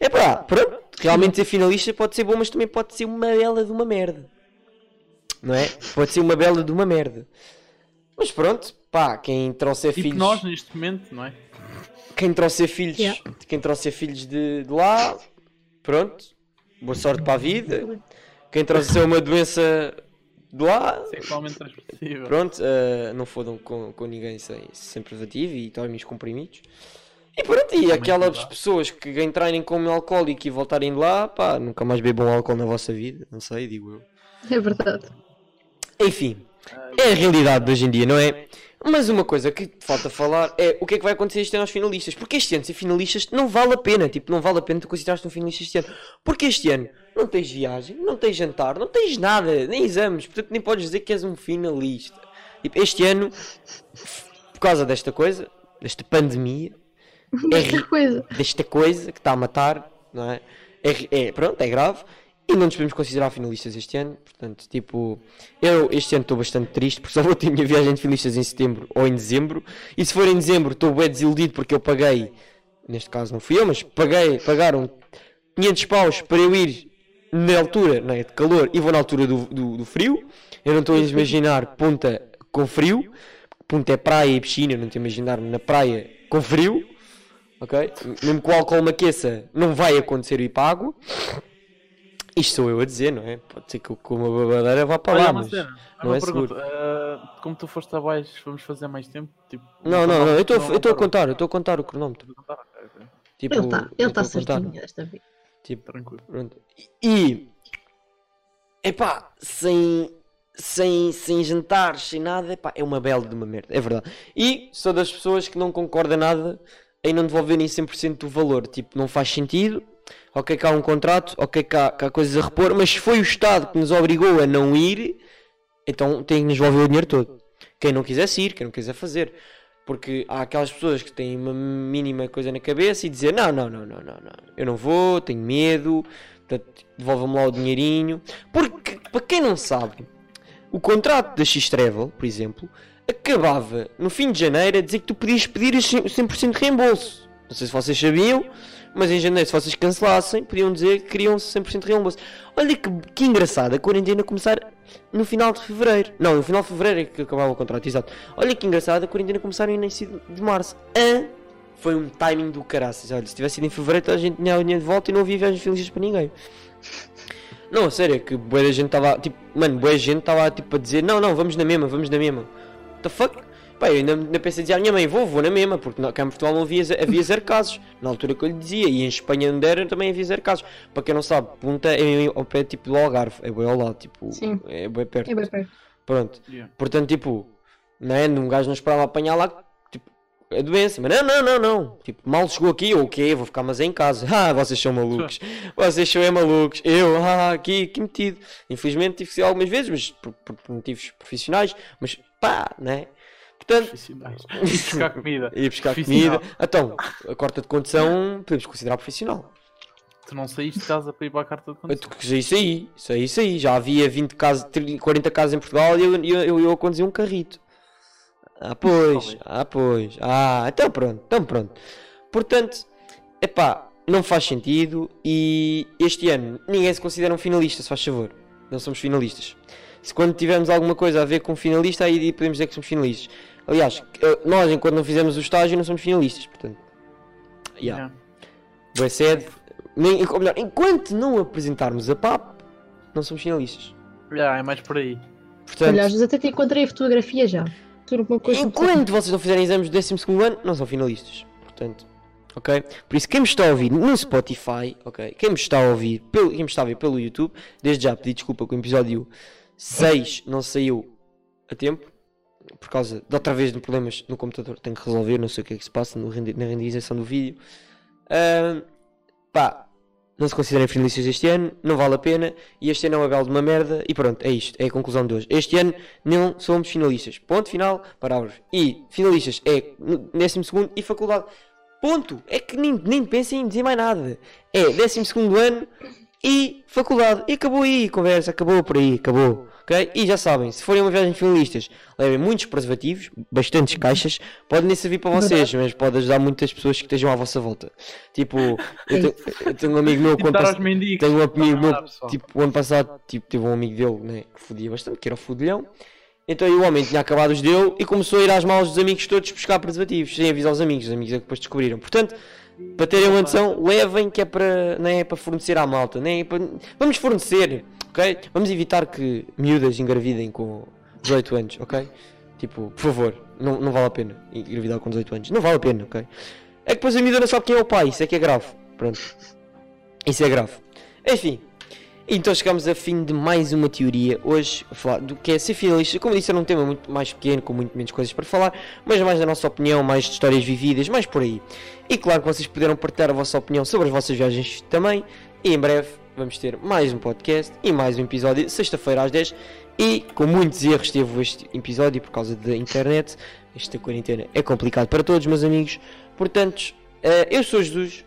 É pá, pronto, realmente ser finalista pode ser bom, mas também pode ser uma bela de uma merda. Não é? Pode ser uma bela de uma merda. Mas pronto, pá, quem trouxer
Tipo
filhos.
nós neste momento, não é?
Quem trouxer filhos,
Yeah.
quem trouxer filhos de, de lá, pronto, boa sorte para a vida. Quem trouxer uma doença de lá,
Sexualmente transmissível.
Pronto, eh, não fodam com, com ninguém sem, sem preventivo e tomem os comprimidos. E pronto, e aquelas pessoas que entrarem como alcoólico e voltarem de lá, pá, nunca mais bebam álcool na vossa vida, não sei, digo eu.
É verdade.
Enfim, é a realidade de hoje em dia, não é? Mas uma coisa que falta falar é o que é que vai acontecer este ano aos finalistas. Porque este ano ser finalistas não vale a pena. Tipo, não vale a pena tu considerares-te um finalista este ano. Porque este ano não tens viagem, não tens jantar, não tens nada, nem exames. Portanto, nem podes dizer que és um finalista. Tipo, este ano, por causa desta coisa, desta pandemia, é
Esta
ri-
coisa.
desta coisa que está a matar, não é? É, é- pronto, é grave. E não nos podemos considerar finalistas este ano. Portanto, tipo, eu este ano estou bastante triste porque só vou ter minha viagem de finalistas em setembro ou em dezembro. E se for em dezembro, estou bem desiludido porque eu paguei, neste caso não fui eu, mas paguei, pagaram 500 paus para eu ir na altura não é, de calor e vou na altura do, do, do frio. Eu não estou a imaginar ponta com frio. Ponta é praia e piscina, eu não estou a imaginar-me na praia com frio. Ok? Mesmo que o álcool me aqueça, não vai acontecer a água. Isto sou eu a dizer, não é? Pode ser que uma babadeira vá para
Olha,
lá, mas
cena,
não é seguro.
ah, como tu foste abaixo, vamos fazer mais tempo? Tipo,
Não, não, não, eu estou
não-
eu estou a contar, eu estou a contar o cronómetro. Tipo,
Ele está ele tá certinho desta vez.
Tipo,
Tranquilo.
Pronto. E. Epá, sem. Sem, sem jantar, sem nada, epá, é uma bela de uma merda, é verdade. E sou das pessoas que não concorda nada em não devolverem 100% do valor. Tipo, não faz sentido. Ok, que há um contrato, ok, que há, que há coisas a repor, mas se foi o Estado que nos obrigou a não ir, então tem que nos devolver o dinheiro todo. Quem não quisesse ir, quem não quiser fazer. Porque há aquelas pessoas que têm uma mínima coisa na cabeça e dizer não, não, não, não, não, não, eu não vou, tenho medo, portanto, devolvam-me lá o dinheirinho. Porque, para quem não sabe, o contrato da X-Travel, por exemplo, acabava no fim de janeiro a dizer que tu podias pedir os 100% de reembolso. Não sei se vocês sabiam, mas em janeiro, se vocês cancelassem, podiam dizer que queriam 100% de reembolso. Olha que, que engraçado, a quarentena começar no final de fevereiro. Não, no final de fevereiro é que acabava o contrato, exato. Olha que engraçado, a quarentena começar no início de março. Ah, foi um timing do caraças. Olha, se tivesse sido em fevereiro, a gente tinha o dinheiro de volta e não havia viagens felizes para ninguém. Não, a sério, é que boa gente estava, tipo, mano, boa gente estava tipo a dizer, não, não, vamos na mesma, vamos na mesma. What the fuck? Pá, eu ainda, ainda pensei dizer à minha mãe, vou, vou na mesma, porque cá em Portugal não havia, havia zero casos, na altura que eu lhe dizia, e em Espanha onde era também havia zero casos. Para quem não sabe, Punta é ao pé tipo do Algarve, é bem ao lado, tipo,
Sim.
é bem perto.
É bem perto.
Pronto,
Yeah.
portanto, tipo, né, um gajo não esperava apanhar lá, tipo, a doença, mas não, não, não, não, tipo, mal chegou aqui, ou o quê, vou ficar mas em casa, ah, vocês são malucos, vocês são é malucos, eu, ah, aqui, aqui metido, infelizmente tive que ser algumas vezes, mas por, por- por motivos profissionais, mas pá, né, portanto,
Profissionais. E buscar comida.
ir buscar comida, então, a corta de condução, podemos considerar profissional,
Tu não saíste de casa para ir para a carta de
Eu
condução.
já isso aí, já havia 20 casas, 30, 40 casas em Portugal e eu, eu, eu, eu um carrito. Ah, pois, ah, pois, ah, então pronto, então pronto. Portanto, epá, não faz sentido e este ano ninguém se considera um finalista, se faz favor. Não somos finalistas. Se quando tivermos alguma coisa a ver com finalista, aí podemos dizer que somos finalistas. Aliás, nós enquanto não fizemos o estágio não somos finalistas, portanto. Yeah. Boa sede, nem, ou melhor, enquanto não apresentarmos a PAP, não somos finalistas.
Yeah, é mais por aí.
Portanto,
Aliás, até te encontrei a fotografia já. Tudo uma coisa
enquanto vocês não fizerem exames do 12 ano, não são finalistas. Portanto, ok? Por isso, quem me está a ouvir no Spotify, ok? Quem me está a ouvir, pelo, quem me está a ver pelo YouTube, desde já pedi desculpa que o episódio 6 não saiu a tempo. Por causa de outra vez de problemas no computador, tenho que resolver, não sei o que é que se passa rendi- na renderização do vídeo. Ahm, pá, não se considerem finalistas este ano, não vale a pena. E este ano é uma bela de uma merda. E pronto, é isto, é a conclusão de hoje. Este ano não somos finalistas. Ponto final, parágrafo. E finalistas é no 12 e faculdade. Ponto. É que nem, nem pensem em dizer mais nada. É 12 ano e faculdade. E acabou aí a conversa, acabou por aí, acabou. Ok? E já sabem, se forem uma viagem de finalistas, levem muitos preservativos, bastantes caixas. Pode nem servir para vocês, mas pode ajudar muitas pessoas que estejam à vossa volta. Tipo, eu, te- eu tenho um amigo meu que ano
dar
pass-
aos mendigos.
tenho um amigo meu, tipo, o ano passado, tipo, teve um amigo dele, né, que fodia bastante, que era o fudilhão. Então aí o homem tinha acabado os dele e começou a ir às malas dos amigos todos buscar preservativos, sem avisar os amigos, os amigos é que depois descobriram. Portanto, para terem uma noção, levem que é para, não é para fornecer à malta, nem é. Vamos fornecer, ok? Vamos evitar que miúdas engravidem com 18 anos, ok? Tipo, por favor, não, não vale a pena engravidar com 18 anos, não vale a pena, ok? É que depois a miúda não sabe quem é o pai, isso é que é grave, pronto. Isso é grave. Enfim, então chegamos a fim de mais uma teoria. Hoje, falar do que é ser finalista. Como disse, era um tema muito mais pequeno, com muito menos coisas para falar, mas mais da nossa opinião, mais de histórias vividas, mais por aí. E claro que vocês puderam partilhar a vossa opinião sobre as vossas viagens também. E em breve vamos ter mais um podcast e mais um episódio, sexta-feira às 10. E com muitos erros teve este episódio por causa da internet. Esta quarentena é complicado para todos, meus amigos. Portanto, eh, eu sou Jesus,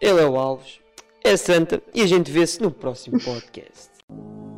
ele é o Alves, é santa e a gente vê-se no próximo podcast.